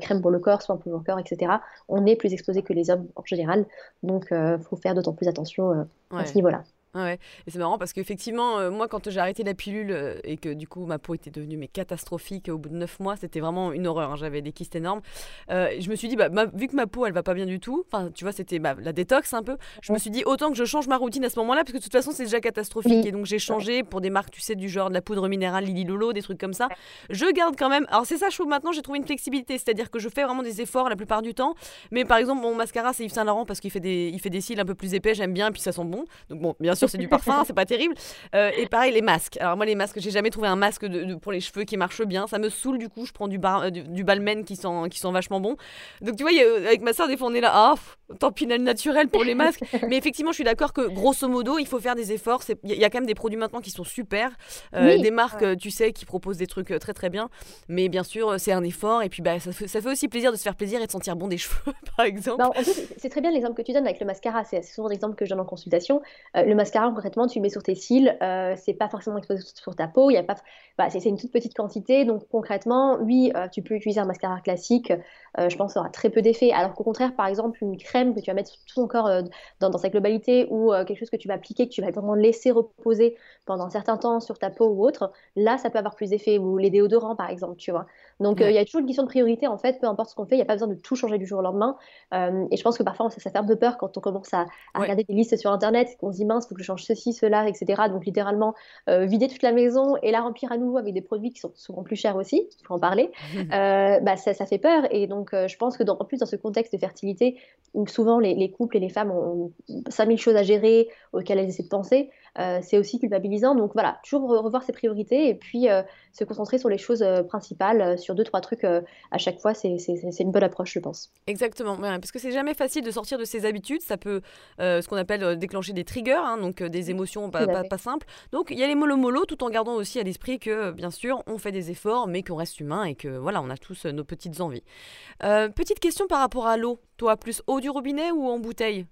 crème pour le corps, soins pour le corps, etc. On est plus exposé que les hommes en général. Donc il faut faire d'autant plus attention à ce niveau-là. Ouais, et c'est marrant parce qu'effectivement, euh, moi, quand j'ai arrêté la pilule euh, et que du coup ma peau était devenue mais catastrophique au bout de 9 mois, c'était vraiment une horreur. Hein, j'avais des kystes énormes. Euh, je me suis dit, bah, vu que ma peau elle va pas bien du tout, enfin, tu vois, c'était bah, la détox un peu. Je me suis dit, autant que je change ma routine à ce moment-là, parce que de toute façon, c'est déjà catastrophique. Et donc, j'ai changé pour des marques, tu sais, du genre de la poudre minérale Lily Lolo, des trucs comme ça. Je garde quand même. Alors, c'est ça, je trouve maintenant, j'ai trouvé une flexibilité, c'est-à-dire que je fais vraiment des efforts la plupart du temps. Mais par exemple, mon mascara, c'est Yves Saint Laurent parce qu'il fait des, il fait des cils un peu plus épais, j'aime bien, et puis ça sent bon. Donc, bon, bien sûr, c'est du parfum, c'est pas terrible. Euh, et pareil, les masques. Alors moi, les masques, j'ai jamais trouvé un masque de, pour les cheveux qui marche bien. Ça me saoule du coup. Je prends du, bar, euh, du, balmen qui sent, qui sont vachement bons. Donc tu vois, avec ma soeur, des fois, on est là, ah, tant pis, naturel pour les masques. (laughs) Mais effectivement, je suis d'accord que grosso modo, il faut faire des efforts. Il y a quand même des produits maintenant qui sont super. Euh, des marques, tu sais, qui proposent des trucs très très bien. Mais bien sûr, c'est un effort. Et puis, bah, ça, fait, ça fait aussi plaisir de se faire plaisir et de sentir bon des cheveux, (laughs) par exemple. C'est très bien l'exemple que tu donnes avec le mascara. C'est souvent l'exemple que je donne en consultation. le mascara, concrètement, tu le mets sur tes cils. Euh, c'est pas forcément exposé sur ta peau. Il y a pas, bah, c'est une toute petite quantité. Donc concrètement, oui, euh, tu peux utiliser un mascara classique. Euh, je pense ça aura très peu d'effet. Alors qu'au contraire, par exemple, une crème que tu vas mettre sur tout ton corps dans, dans, sa globalité ou quelque chose que tu vas appliquer, que tu vas vraiment laisser reposer pendant un certain temps sur ta peau ou autre, là, ça peut avoir plus d'effet. Ou les déodorants, par exemple, tu vois. Donc il y a toujours une question de priorité en fait, peu importe ce qu'on fait, il n'y a pas besoin de tout changer du jour au lendemain. et je pense que parfois ça, ça fait un peu peur quand on commence à, regarder des listes sur internet, qu'on se dit mince, faut que que je change ceci, cela, etc. Donc littéralement vider toute la maison et la remplir à nouveau avec des produits qui sont souvent plus chers aussi, il faut en parler, (laughs) bah, ça, ça, fait peur. Et donc je pense que dans, en plus dans ce contexte de fertilité où souvent les, les couples et les femmes ont 5000 choses à gérer auxquelles elles essaient de penser, euh, c'est aussi culpabilisant. Donc voilà, toujours revoir ses priorités et puis euh, se concentrer sur les choses euh, principales, sur deux, trois trucs à chaque fois, c'est une bonne approche, je pense. Exactement, parce que c'est jamais facile de sortir de ses habitudes. Ça peut, ce qu'on appelle déclencher des triggers, hein, donc des émotions pas, pas, simples. Donc il y a les mollo-mollo, tout en gardant aussi à l'esprit que, bien sûr, on fait des efforts, mais qu'on reste humain et que voilà, on a tous nos petites envies. petite question par rapport à l'eau. Toi, plus eau du robinet ou en bouteille?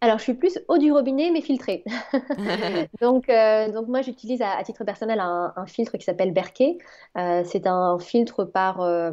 Alors, je suis plus eau du robinet, mais filtrée. (laughs) (laughs) donc, euh, donc, moi, j'utilise à, titre personnel un, filtre qui s'appelle Berkey. Euh, c'est un filtre par. Euh,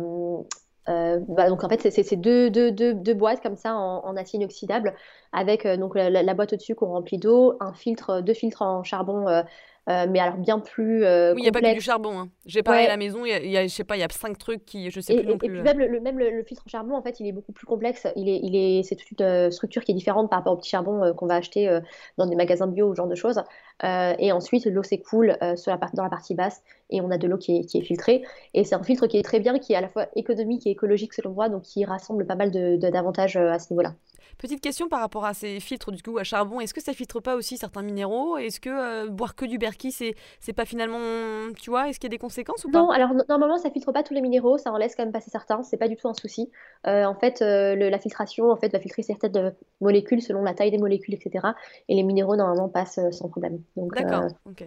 bah, donc, en fait, c'est deux, deux, deux, boîtes comme ça en, acier inoxydable avec donc la, la boîte au-dessus qu'on remplit d'eau, un filtre, deux filtres en charbon euh, mais alors bien plus. Euh, oui, il n'y a pas que du charbon. Hein. J'ai parlé à la maison, il y, a, je sais pas, il y a cinq trucs qui, je sais plus non plus. Et puis même, le, même le, filtre charbon, en fait, il est beaucoup plus complexe. Il est, il est, c'est toute une euh, structure qui est différente par rapport au petit charbon qu'on va acheter dans des magasins bio ou ce genre de choses. et ensuite, l'eau s'écoule sur la dans la partie basse et on a de l'eau qui est, qui est filtrée. Et c'est un filtre qui est très bien, qui est à la fois économique et écologique selon moi, donc qui rassemble pas mal d'avantages à ce niveau-là. Petite question par rapport à ces filtres du coup à charbon, est-ce que ça filtre pas aussi certains minéraux? Est-ce que euh, boire que du berki, c'est c'est pas finalement, tu vois, est-ce qu'il y a des conséquences ou pas? Non, alors normalement ça filtre pas tous les minéraux, ça en laisse quand même passer certains, c'est pas du tout un souci. Euh, en fait, euh, la filtration en fait va filtrer certaines molécules selon la taille des molécules, etc. Et les minéraux normalement passent sans problème. D'accord. ok.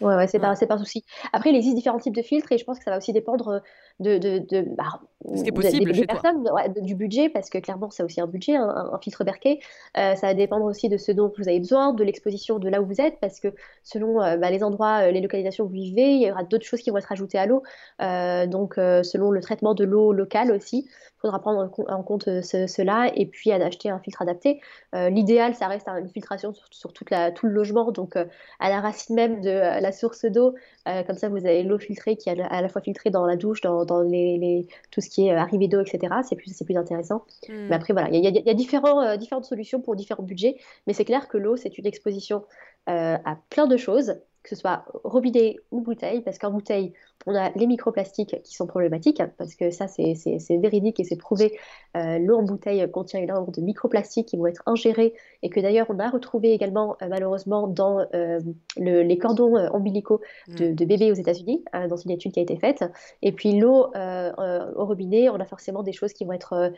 Ouais, ouais, c'est pas c'est pas un souci. Après, il existe différents types de filtres et je pense que ça va aussi dépendre de de, de, bah, Ce qui est possible personnes, du budget parce que clairement c'est aussi un budget. Un, filtre Berkey. Euh, ça va dépendre aussi de ce dont vous avez besoin, de l'exposition de là où vous êtes, parce que selon euh, bah, les endroits, euh, les localisations où vous vivez, il y aura d'autres choses qui vont être ajoutées à l'eau. donc, selon le traitement de l'eau locale aussi, il faudra prendre en compte cela et puis acheter un filtre adapté. L'idéal, ça reste une filtration sur, toute la, tout le logement, donc à la racine même de la source d'eau. comme ça, vous avez l'eau filtrée qui est à la fois filtrée dans la douche, dans, les, tout ce qui est arrivée d'eau, etc. C'est plus, plus intéressant. Hmm. Mais après, voilà, il y, y, a différents euh, différentes solutions pour différents budgets, mais c'est clair que l'eau, c'est une exposition euh, à plein de choses, que ce soit robinet ou bouteille, parce qu'en bouteille, on a les microplastiques qui sont problématiques, parce que ça, c'est véridique et c'est prouvé. Euh, l'eau en bouteille contient une nombre de microplastiques qui vont être ingérés et que d'ailleurs, on a retrouvé également, euh, malheureusement, dans euh, les cordons ombilicaux de, mm. de, bébés aux États-Unis, dans une étude qui a été faite. Et puis, l'eau au robinet, on a forcément des choses qui vont être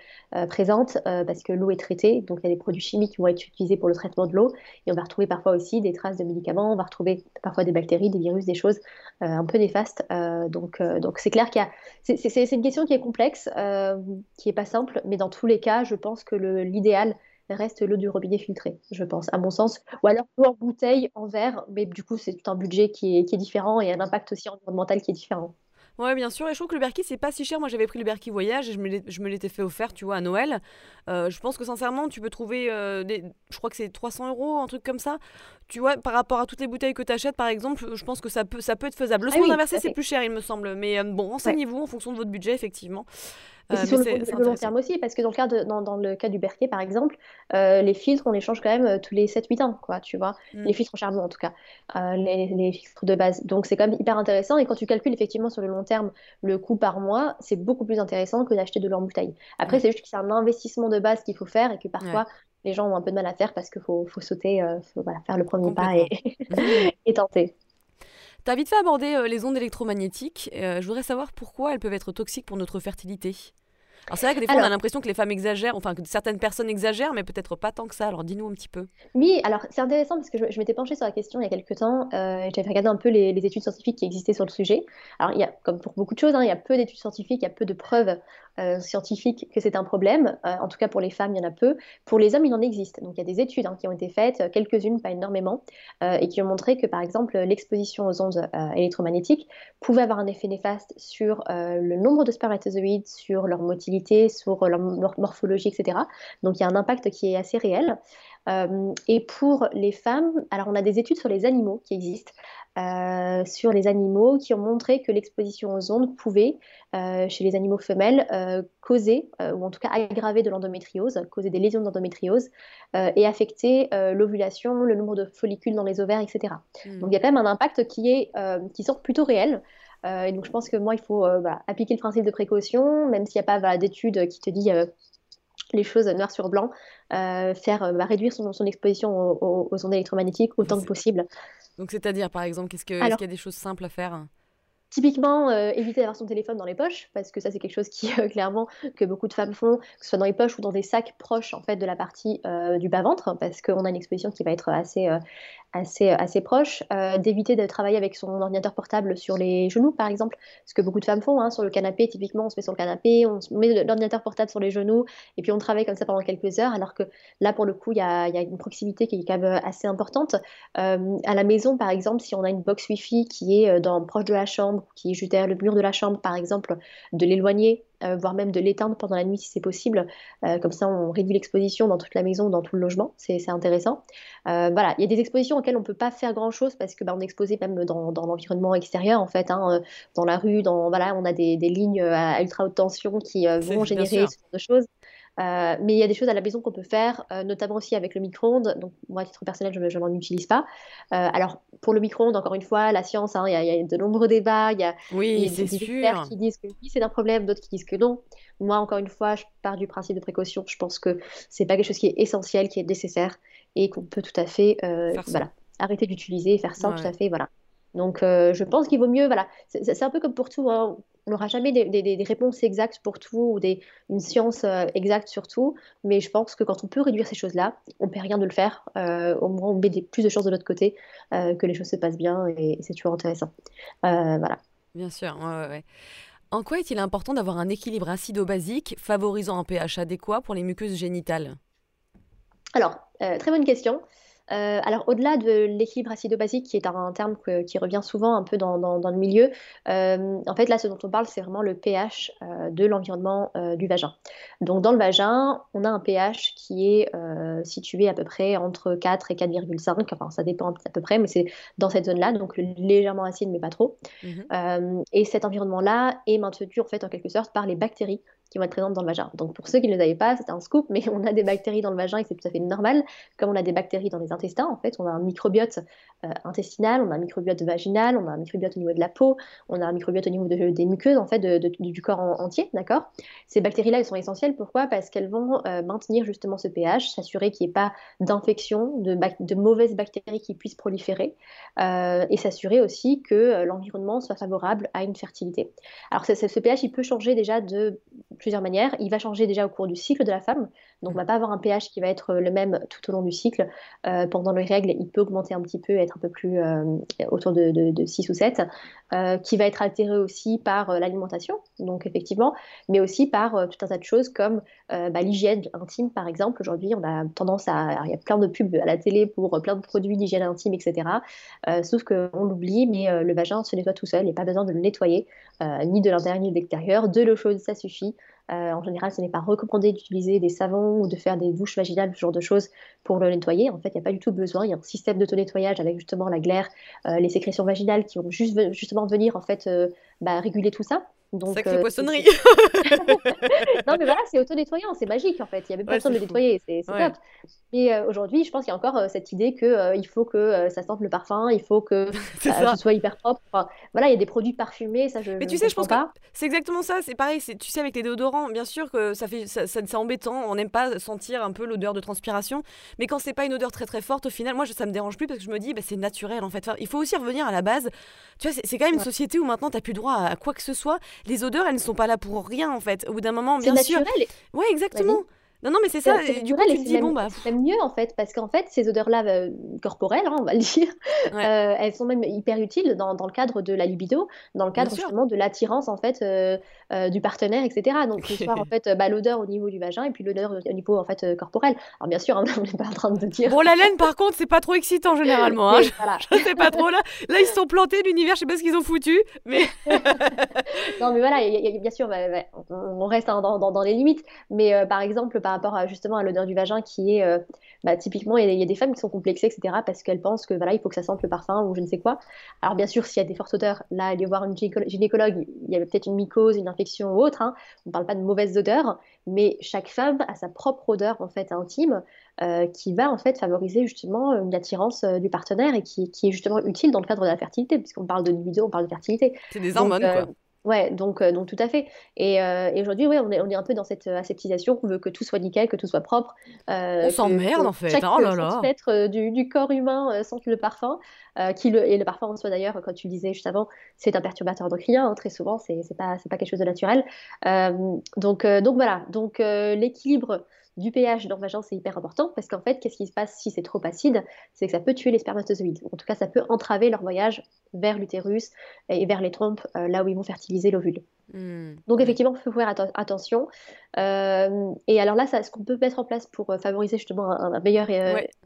présentes parce que l'eau est traitée, donc il y a des produits chimiques qui vont être utilisés pour le traitement de l'eau. Et on va retrouver parfois aussi des traces de médicaments, on va retrouver parfois des bactéries, des virus, des choses un peu néfastes. Euh, donc, euh, donc c'est clair qu'il y a. C'est une question qui est complexe, euh, qui n'est pas simple, mais dans tous les cas, je pense que l'idéal reste l'eau du robinet filtré, je pense, à mon sens. Ou alors l'eau en bouteille, en verre, mais du coup, c'est un budget qui est différent et un impact aussi environnemental qui est différent. Ouais, bien sûr. Et je trouve que le Berkey, c'est pas si cher. Moi, j'avais pris le Berkey Voyage et je me l'étais fait offert, tu vois, à Noël. Euh, je pense que sincèrement, tu peux trouver, euh, des, je crois que c'est 300 euros, un truc comme ça. Tu vois, par rapport à toutes les bouteilles que tu achètes, par exemple, je pense que ça peut, ça peut être faisable. Le ah inversé, c'est plus cher, il me semble. Mais euh, bon, renseignez-vous en fonction de votre budget, effectivement. Et c'est sur le, long terme aussi, parce que dans le cas, de, dans, dans le cas du Berkey, par exemple, les filtres, on les change quand même tous les 7-8 ans, quoi, tu vois. Mm. Les filtres en charbon, en tout cas, les, les, filtres de base. Donc, c'est quand même hyper intéressant. Et quand tu calcules effectivement sur le long terme le coût par mois, c'est beaucoup plus intéressant que d'acheter de l'eau en bouteille. Après, c'est juste que c'est un investissement de base qu'il faut faire et que parfois les gens ont un peu de mal à faire parce qu'il faut, faut, sauter, euh, voilà, faire le premier pas et, (laughs) et tenter. Tu as vite fait aborder euh, les ondes électromagnétiques. Euh, je voudrais savoir pourquoi elles peuvent être toxiques pour notre fertilité. Alors c'est vrai que des fois on a l'impression que les femmes exagèrent, enfin que certaines personnes exagèrent, mais peut-être pas tant que ça. Alors dis-nous un petit peu. Oui, alors c'est intéressant parce que je, m'étais penchée sur la question il y a quelques temps. Euh, J'avais regardé un peu les, études scientifiques qui existaient sur le sujet. Alors il y a, comme pour beaucoup de choses, hein, il y a peu d'études scientifiques, il y a peu de preuves euh, scientifiques que c'est un problème. Euh, en tout cas pour les femmes, il y en a peu. Pour les hommes, il en existe. Donc il y a des études hein, qui ont été faites, quelques-unes, pas énormément, euh, et qui ont montré que par exemple l'exposition aux ondes électromagnétiques pouvait avoir un effet néfaste sur le nombre de spermatozoïdes, sur leur motilité, sur leur morphologie, etc. Donc il y a un impact qui est assez réel. et pour les femmes, alors on a des études sur les animaux qui existent. Euh, sur les animaux qui ont montré que l'exposition aux ondes pouvait, euh, chez les animaux femelles, euh, causer, ou en tout cas aggraver de l'endométriose, causer des lésions d'endométriose et affecter l'ovulation, le nombre de follicules dans les ovaires, etc. Hmm. Donc il y a quand même un impact qui, est, qui sort plutôt réel. et donc je pense que moi, il faut appliquer le principe de précaution, même s'il n'y a pas d'études qui te dit les choses noir sur blanc, faire bah, réduire son, exposition aux, aux, ondes électromagnétiques autant que possible. Donc, c'est-à-dire, par exemple, qu'est-ce que, est-ce qu'il y a des choses simples à faire? Typiquement, euh, éviter d'avoir son téléphone dans les poches, parce que ça c'est quelque chose qui euh, clairement que beaucoup de femmes font, que ce soit dans les poches ou dans des sacs proches en fait de la partie euh, du bas ventre, parce qu'on a une exposition qui va être assez assez, assez proche, euh, d'éviter de travailler avec son ordinateur portable sur les genoux, par exemple, ce que beaucoup de femmes font, hein, sur le canapé, typiquement, on se met sur le canapé, on met l'ordinateur portable sur les genoux, et puis on travaille comme ça pendant quelques heures, alors que là, pour le coup, il y a, une proximité qui est quand même assez importante. Euh, à la maison, par exemple, si on a une box Wi-Fi qui est euh, dans, proche de la chambre, qui est juste derrière le mur de la chambre, par exemple, de l'éloigner euh, voire même de l'éteindre pendant la nuit si c'est possible. Euh, comme ça, on réduit l'exposition dans toute la maison, dans tout le logement. C'est intéressant. Euh, voilà, il y a des expositions auxquelles on ne peut pas faire grand-chose parce que bah, on est exposé même dans, l'environnement extérieur, en fait, hein, dans la rue, dans, voilà, on a des, lignes à ultra haute tension qui vont générer ce genre de choses. Euh, mais il y a des choses à la maison qu'on peut faire, euh, notamment aussi avec le micro-ondes. Donc, moi, à titre personnel, je, n'en utilise pas. Euh, alors, pour le micro-ondes, encore une fois, la science, hein, il y, a de nombreux débats. Il y a oui, des, experts qui disent que oui, c'est un problème, d'autres qui disent que non. Moi, encore une fois, je pars du principe de précaution. Je pense que c'est pas quelque chose qui est essentiel, qui est nécessaire et qu'on peut tout à fait voilà, arrêter d'utiliser et faire ça tout à fait. Voilà. Donc, je pense qu'il vaut mieux. Voilà, c'est un peu comme pour tout. Hein on n'aura jamais des, réponses exactes pour tout ou des, une science euh, exacte sur tout, mais je pense que quand on peut réduire ces choses-là, on ne perd rien de le faire. Euh, au moins, on met des, plus de chances de l'autre côté euh, que les choses se passent bien et, c'est toujours intéressant. voilà. Bien sûr, En quoi est-il important d'avoir un équilibre acido-basique favorisant un pH adéquat pour les muqueuses génitales? Alors, très bonne question. Euh, alors, au-delà de l'équilibre acido-basique, qui est un, terme qui revient souvent un peu dans, le milieu, euh, en fait, là, ce dont on parle, c'est vraiment le pH euh, de l'environnement du vagin. Donc, dans le vagin, on a un pH qui est situé à peu près entre 4 et 4,5. Enfin, ça dépend à peu près, mais c'est dans cette zone-là, donc légèrement acide, mais pas trop. Mmh et cet environnement-là est maintenu, en fait, en quelque sorte, par les bactéries qui vont être présentes dans le vagin. Donc pour ceux qui ne le savaient pas, c'est un scoop, mais (laughs) on a des bactéries dans le vagin et c'est tout à fait normal, comme on a des bactéries dans les intestins. En fait, on a un microbiote euh, intestinal, on a un microbiote vaginal, on a un microbiote au niveau de la peau, on a un microbiote au niveau des muqueuses, en fait, du corps entier, d'accord? Ces bactéries-là, elles sont essentielles. Pourquoi? Parce qu'elles vont euh, maintenir justement ce pH, s'assurer qu'il n'y ait pas d'infection, de, de, mauvaises bactéries qui puissent proliférer, euh, et s'assurer aussi que l'environnement soit favorable à une fertilité. Alors ce, ce pH, il peut changer déjà de plusieurs manières. Il va changer déjà au cours du cycle de la femme. Donc, on va pas avoir un pH qui va être euh, le même tout au long du cycle. Euh, pendant les règles, il peut augmenter un petit peu, être un peu plus euh, autour de, de, 6 ou 7, qui va être altéré aussi par l'alimentation, donc effectivement, mais aussi par tout un tas de choses comme bah, l'hygiène intime, par exemple. Aujourd'hui, on a tendance à. Il y a plein de pubs à la télé pour plein de produits d'hygiène intime, etc. sauf qu'on l'oublie, mais le vagin se nettoie tout seul, il n'y a pas besoin de le nettoyer, ni de l'intérieur ni de l'extérieur. De l'eau chaude, ça suffit. Euh, en général, ce n'est pas recommandé d'utiliser des savons ou de faire des douches vaginales, ce genre de choses, pour le nettoyer. En fait, il n'y a pas du tout besoin. Il y a un système d'auto-nettoyage avec justement la glaire, euh, les sécrétions vaginales qui vont juste, justement venir en fait euh, bah, réguler tout ça. Donc, Sacrée poissonnerie (laughs) Non mais voilà, c'est auto-nettoyant, c'est magique en fait. Il n'y avait pas besoin de le nettoyer, c'est top. Mais aujourd'hui, je pense qu'il y a encore cette idée qu'il faut que ça sente le parfum, il faut que (laughs) ce soit hyper propre. voilà, il y a des produits parfumés, ça je. Mais tu sais, je pense pas. que c'est exactement ça. C'est pareil. Tu sais, avec les déodorants, bien sûr que ça fait, ça, c'est embêtant. On n'aime pas sentir un peu l'odeur de transpiration. Mais quand c'est pas une odeur très très forte, au final, moi, ça me dérange plus parce que je me dis, bah, c'est naturel en fait. il faut aussi revenir à la base. Tu vois, c'est quand même une société où maintenant, tu n'as plus droit à quoi que ce soit. Les odeurs, elles ne sont pas là pour rien en fait. Au bout d'un moment, bien sûr. Naturel. Ouais, exactement. Non, non, mais c'est ça. du coup, tu te dis, bon, bah. C'est mieux, en fait, parce qu'en fait, ces odeurs-là euh, corporelles, hein, on va le (laughs) dire, euh, elles sont même hyper utiles dans, dans, le cadre de la libido, dans le cadre justement de l'attirance, en fait, euh, du partenaire, etc. Donc, ce soir, en (laughs) fait, bah, l'odeur au niveau du vagin et puis l'odeur au niveau, en fait, corporel. Alors, bien sûr, hein, (laughs) on n'est pas en train de dire. Bon, la laine, par contre, c'est pas trop excitant, généralement. Hein. je, sais pas trop. Là, là, ils se sont plantés, l'univers, je sais pas ce qu'ils ont foutu, mais. non, mais voilà, bien sûr, on reste hein, dans, les limites. Mais par exemple, par rapport à, justement à l'odeur du vagin, qui est euh, bah, typiquement, il y, a des femmes qui sont complexées, etc., parce qu'elles pensent que voilà, il faut que ça sente le parfum ou je ne sais quoi. Alors bien sûr, s'il y a des fortes odeurs, là, aller voir une gynécologue, il y avait peut-être une mycose, une infection ou autre. Hein. On ne parle pas de mauvaises odeurs, mais chaque femme a sa propre odeur en fait intime. Euh, qui va en fait favoriser justement une attirance du partenaire et qui, qui, est justement utile dans le cadre de la fertilité, puisqu'on parle de libido, on parle de fertilité. C'est des hormones, quoi. Ouais, donc, euh, donc tout à fait. Et, euh, et aujourd'hui, ouais, on est, on est un peu dans cette euh, aseptisation, on veut que tout soit nickel, que tout soit propre. on s'emmerde en fait. Chaque oh là là. Du, du, corps humain sente le parfum. qui le, et le parfum en soi d'ailleurs, comme tu le disais juste avant, c'est un perturbateur endocrinien, hein, très souvent, c'est pas, pas quelque chose de naturel. donc, donc voilà, donc l'équilibre du pH dans le vagin, c'est hyper important parce qu'en fait, qu'est-ce qui se passe si c'est trop acide? C'est que ça peut tuer les spermatozoïdes. En tout cas, ça peut entraver leur voyage vers l'utérus et vers les trompes, euh, là où ils vont fertiliser l'ovule. Hmm. Donc effectivement, il faut faire attention. Euh, et alors là, ça, ce qu'on peut mettre en place pour euh, favoriser justement un, meilleur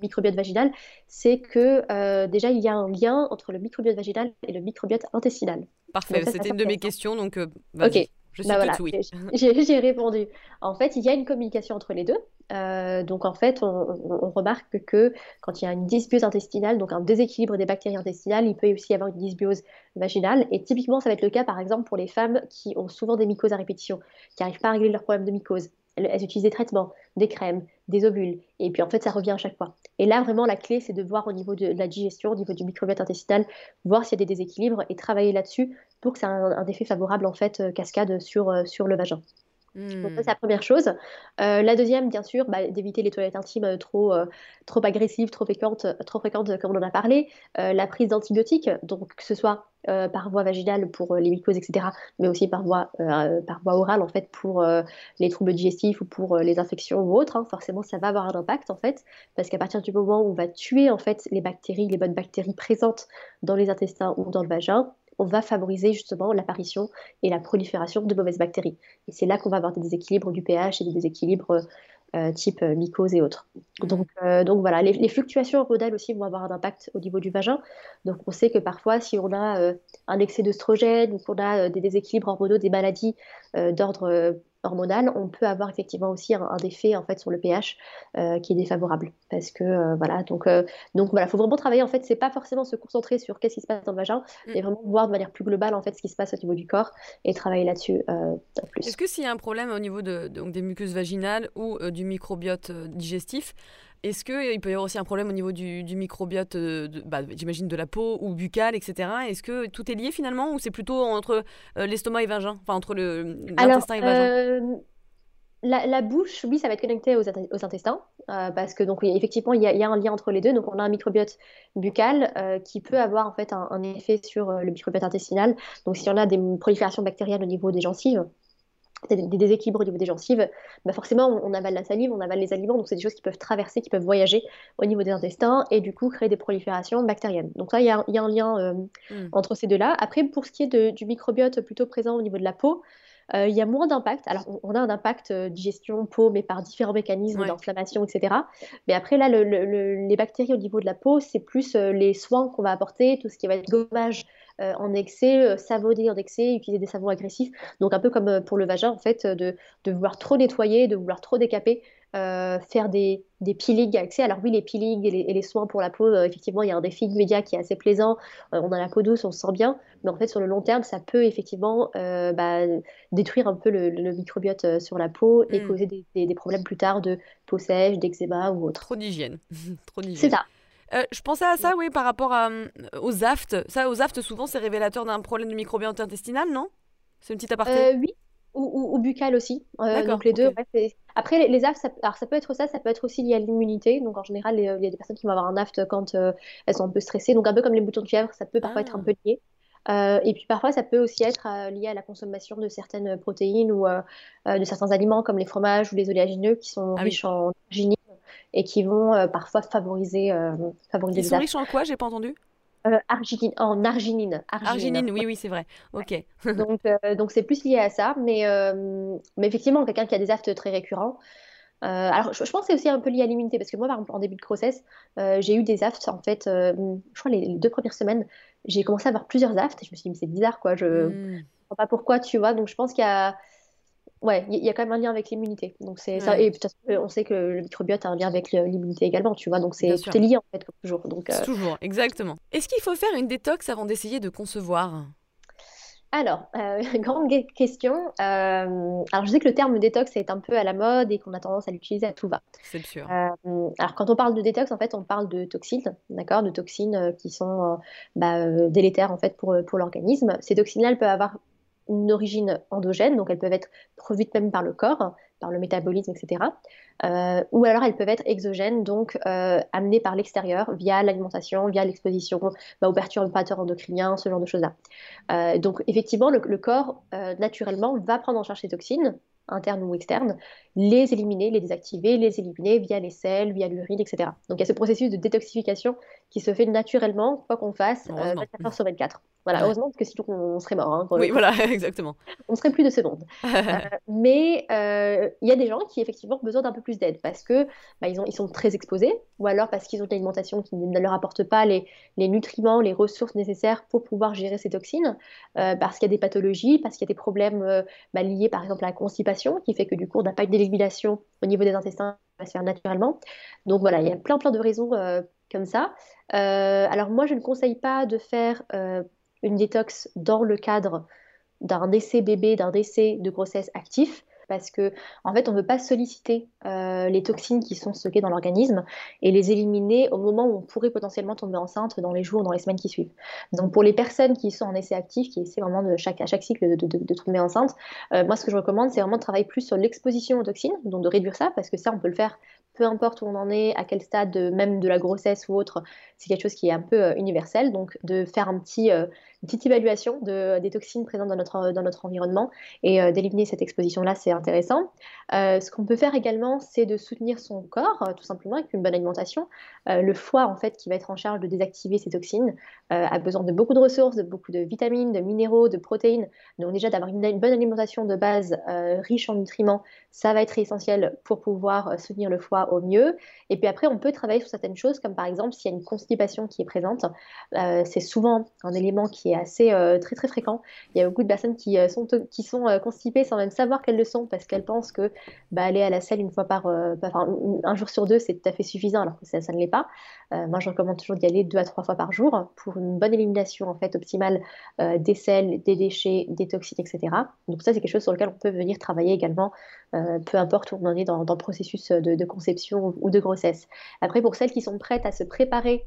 microbiote vaginal, c'est que déjà, il y a un lien entre le microbiote vaginal et le microbiote intestinal. Parfait, c'était une de mes questions, donc ok. Je bah oui. (laughs) J'ai répondu. En fait, il y a une communication entre les deux. Euh, donc en fait, on, remarque que quand il y a une dysbiose intestinale, donc un déséquilibre des bactéries intestinales, il peut aussi y avoir une dysbiose vaginale. Et typiquement, ça va être le cas par exemple pour les femmes qui ont souvent des mycoses à répétition, qui n'arrivent pas à régler leurs problèmes de mycose elles utilisent des traitements, des crèmes, des ovules, et puis en fait ça revient à chaque fois. Et là vraiment la clé c'est de voir au niveau de la digestion, au niveau du microbiote intestinal, voir s'il y a des déséquilibres et travailler là-dessus pour que ça ait un, effet favorable en fait euh, cascade euh, sur le vagin. Donc ça, c'est la première chose. Euh, la deuxième, bien sûr, bah, d'éviter les toilettes intimes euh, trop, euh, trop agressives, trop fréquentes, trop fréquentes, comme on en a parlé. la prise d'antibiotiques, donc que ce soit par voie vaginale pour les mycoses, etc., mais aussi par voie, par voie orale, en fait, pour les troubles digestifs ou pour les infections ou autres. Hein. forcément, ça va avoir un impact, en fait, parce qu'à partir du moment où on va tuer, en fait, les bactéries, les bonnes bactéries présentes dans les intestins ou dans le vagin, on va favoriser justement l'apparition et la prolifération de mauvaises bactéries. Et c'est là qu'on va avoir des déséquilibres du pH et des déséquilibres euh, type euh, mycose et autres. Mmh. Donc, euh, donc voilà, les, fluctuations hormonales aussi vont avoir un impact au niveau du vagin. Donc on sait que parfois, si on a un excès d'œstrogène ou qu'on a des déséquilibres hormonaux, des maladies d'ordre hormonal, on peut avoir effectivement aussi un, effet en fait sur le pH euh, qui est défavorable. Parce que euh, voilà, donc euh, donc voilà, faut vraiment travailler. En fait, c'est pas forcément se concentrer sur qu'est-ce qui se passe dans le vagin, mm. mais vraiment voir de manière plus globale en fait ce qui se passe au niveau du corps et travailler là-dessus plus. Est-ce que s'il y a un problème au niveau de, donc, des muqueuses vaginales ou du microbiote digestif, est-ce qu'il peut y avoir aussi un problème au niveau du, microbiote, euh, bah, j'imagine de la peau ou buccal, etc. Est-ce que tout est lié finalement ou c'est plutôt entre euh, l'estomac et vagin? Enfin, entre l'intestin et le vagin euh, la, bouche, oui, ça va être connecté aux, intestins, parce que donc effectivement, il y, a, un lien entre les deux. Donc, on a un microbiote buccal qui peut avoir en fait un, un effet sur le microbiote intestinal. Donc, si on a des proliférations bactériennes au niveau des gencives, des, déséquilibres au niveau des gencives, bah forcément on, avale la salive, on avale les aliments, donc c'est des choses qui peuvent traverser, qui peuvent voyager au niveau des intestins et du coup créer des proliférations bactériennes. Donc ça, il y, a, un lien euh, hmm. entre ces deux-là. Après, pour ce qui est du microbiote plutôt présent au niveau de la peau, euh, il y a moins d'impact. Alors, on, a un impact euh, digestion, peau, mais par différents mécanismes d'inflammation, etc. Mais après, là, les bactéries au niveau de la peau, c'est plus les soins qu'on va apporter, tout ce qui va être gommage en excès, euh, savonner en excès, utiliser des savons agressifs. Donc un peu comme euh, pour le vagin, en fait, de, vouloir trop nettoyer, de vouloir trop décaper. faire des, des peelings accès. Alors oui, les peelings et les, soins pour la peau, effectivement, il y a un défi immédiat qui est assez plaisant. on a la peau douce, on se sent bien, mais en fait, sur le long terme, ça peut effectivement bah, détruire un peu le, microbiote sur la peau et causer des, des, problèmes plus tard de peau sèche, d'eczéma ou autre. Trop d'hygiène. (laughs) C'est ça. Euh, je pensais à ça, oui, par rapport euh, aux aftes. Ça, aux aftes, souvent, c'est révélateur d'un problème de microbiote intestinal, non? C'est une petite aparté euh, Oui, ou, ou, buccal aussi. donc les deux. Après, les, aftes, ça, alors ça peut être ça, ça peut être aussi lié à l'immunité. Donc en général, il y a des personnes qui vont avoir un aft quand elles sont un peu stressées. Donc un peu comme les boutons de fièvre, ça peut parfois être un ah. peu lié. et puis parfois, ça peut aussi être lié à la consommation de certaines protéines ou de certains aliments comme les fromages ou les oléagineux qui sont ah riches en arginine et qui vont euh, parfois favoriser, euh, favoriser Ils sont riches en quoi J'ai pas entendu? Euh, arginine, en arginine. Arginine, oui, oui, c'est vrai. Ok. (laughs) donc, donc c'est plus lié à ça, mais, mais effectivement, quelqu'un qui a des aftes très récurrents. alors, je, pense que c'est aussi un peu lié à l'immunité, parce que moi, par exemple, en début de grossesse, j'ai eu des aftes, en fait, je crois les, deux premières semaines, j'ai commencé à avoir plusieurs aftes, et je me suis dit, mais c'est bizarre, quoi. Je... Hmm. vois pas pourquoi, tu vois. Donc je pense qu'il y a, ouais, il y a quand même un lien avec l'immunité. Donc c'est ça. Et on sait que le microbiote a un lien avec l'immunité également, tu vois. Donc c'est lié en fait comme toujours. Donc euh, toujours, exactement. Est-ce qu'il faut faire une détox avant d'essayer de concevoir? Alors, euh, (laughs) grande question. Euh, alors, je sais que le terme détox est un peu à la mode et qu'on a tendance à l'utiliser à tout va. C'est sûr. Euh, alors, quand on parle de détox, en fait, on parle de toxines, d'accord, de toxines qui sont bah, délétères en fait pour, pour l'organisme. Ces toxines-là, elles peuvent avoir une origine endogène, donc elles peuvent être produites même par le corps, par le métabolisme, etc. Euh, ou alors elles peuvent être exogènes, donc euh, amenées par l'extérieur via l'alimentation, via l'exposition bah, aux perturbateurs endocriniens, ce genre de choses-là. Euh, donc effectivement, le, corps naturellement va prendre en charge ces toxines, internes ou externes, les éliminer, les désactiver, les éliminer via les selles, via l'urine, etc. Donc il y a ce processus de détoxification qui se fait naturellement, quoi qu'on fasse, 24 heures sur 24. Voilà, heureusement, parce que sinon on serait mort. Hein, oui, voilà, (laughs) exactement. On serait plus de secondes. (laughs) euh, mais euh, il y a des gens qui effectivement ont besoin d'un peu plus d'aide parce que bah, ils, ont, ils sont très exposés, ou alors parce qu'ils ont une alimentation qui ne leur apporte pas les, les nutriments, les ressources nécessaires pour pouvoir gérer ces toxines, euh, parce qu'il y a des pathologies, parce qu'il y a des problèmes euh, bah, liés par exemple à la constipation, qui fait que du coup on n'a pas une d'élimination au niveau des intestins, ça va se faire naturellement. Donc voilà, il y a plein plein de raisons ça. alors moi je ne conseille pas de faire une détox dans le cadre d'un essai bébé, d'un essai de grossesse actif, parce que en fait on ne veut pas solliciter euh, les toxines qui sont stockées dans l'organisme et les éliminer au moment où on pourrait potentiellement tomber enceinte dans les jours ou dans les semaines qui suivent. Donc pour les personnes qui sont en essai actif, qui essaient vraiment chaque, à chaque cycle de, tomber enceinte, euh, moi ce que je recommande c'est vraiment de travailler plus sur l'exposition aux toxines, donc de réduire ça parce que ça on peut le faire peu importe où on en est, à quel stade, même de la grossesse ou autre, c'est quelque chose qui est un peu euh, universel. Donc, de faire une petite évaluation de, des toxines présentes dans notre, dans notre environnement et d'éliminer cette exposition-là, c'est intéressant. ce qu'on peut faire également, c'est de soutenir son corps, tout simplement, avec une bonne alimentation. le foie, en fait, qui va être en charge de désactiver ces toxines, a besoin de beaucoup de ressources, de beaucoup de vitamines, de minéraux, de protéines. Donc, déjà, d'avoir une, une, bonne alimentation de base riche en nutriments, ça va être essentiel pour pouvoir soutenir le foie au mieux. Et puis après, on peut travailler sur certaines choses, comme par exemple s'il y a une constipation qui est présente. Euh, c'est souvent un élément qui est assez euh, très très fréquent. Il y a beaucoup de personnes qui euh, sont, qui sont constipées sans même savoir qu'elles le sont parce qu'elles pensent que bah, aller à la selle une fois par, enfin, un jour sur deux, c'est tout à fait suffisant alors que ça, ne l'est pas. moi, je recommande toujours d'y aller deux à trois fois par jour pour une bonne élimination en fait optimale des selles, des déchets, des toxines, etc. Donc ça, c'est quelque chose sur lequel on peut venir travailler également, peu importe où on en est dans, le processus de, conception ou de grossesse. Après, pour celles qui sont prêtes à se préparer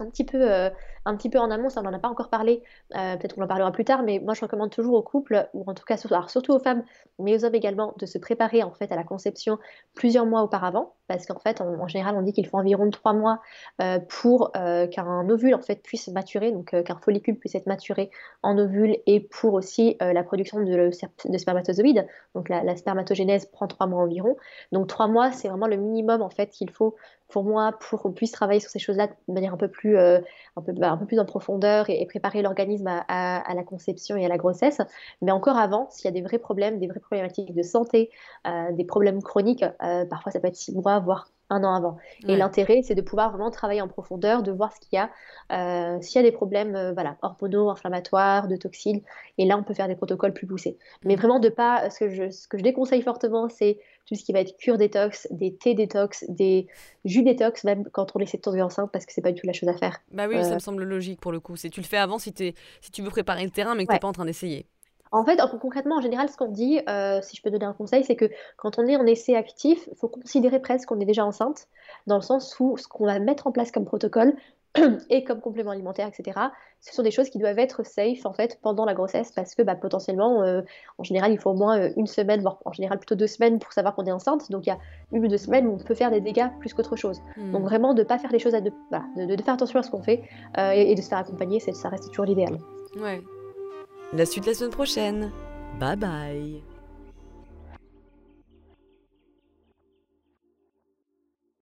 un petit peu, euh, un petit peu en amont, ça on n'en a pas encore parlé, euh, peut-être qu'on en parlera plus tard, mais moi je recommande toujours aux couples, ou en tout cas surtout aux femmes, mais aux hommes également, de se préparer en fait à la conception plusieurs mois auparavant, parce qu'en fait en, général on dit qu'il faut environ trois mois euh, pour qu'un ovule en fait puisse maturer, donc qu'un follicule puisse être maturé en ovule et pour aussi la production de, de, spermatozoïdes, donc la, la spermatogénèse prend trois mois environ, donc trois mois c'est vraiment le minimum en fait qu'il faut pour moi pour qu'on puisse travailler sur ces choses-là de manière un peu plus, euh, bah, un peu plus en profondeur et, préparer l'organisme à, la conception et à la grossesse. Mais encore avant, s'il y a des vrais problèmes, des vraies problématiques de santé, euh, des problèmes chroniques, euh, parfois ça peut être six mois, voire un an avant. Et l'intérêt, c'est de pouvoir vraiment travailler en profondeur, de voir ce qu'il y a, s'il y a des problèmes voilà, hormonaux, inflammatoires, de toxines. Et là, on peut faire des protocoles plus poussés. Mais vraiment, de pas, ce que je, ce que je déconseille fortement, c'est tout ce qui va être cure détox, des thés détox, des jus détox, même quand on essaie de tomber enceinte, parce que c'est pas du tout la chose à faire. Bah oui, ça euh, me semble logique pour le coup. C'est tu le fais avant si, es, si tu veux préparer le terrain, mais que tu n'es pas en train d'essayer. En fait, concrètement, en général, ce qu'on dit, euh, si je peux donner un conseil, c'est que quand on est en essai actif, il faut considérer presque qu'on est déjà enceinte, dans le sens où ce qu'on va mettre en place comme protocole, (clears throat) et comme complément alimentaire, etc. Ce sont des choses qui doivent être safe en fait pendant la grossesse parce que bah, potentiellement, euh, en général, il faut au moins euh, une semaine, voire en général plutôt deux semaines pour savoir qu'on est enceinte. Donc il y a une ou deux semaines où on peut faire des dégâts plus qu'autre chose. Hmm. Donc vraiment de ne pas faire les choses à deux, de, de, faire attention à ce qu'on fait euh, et, et, de se faire accompagner, ça reste toujours l'idéal. Ouais. La suite la semaine prochaine. Bye bye.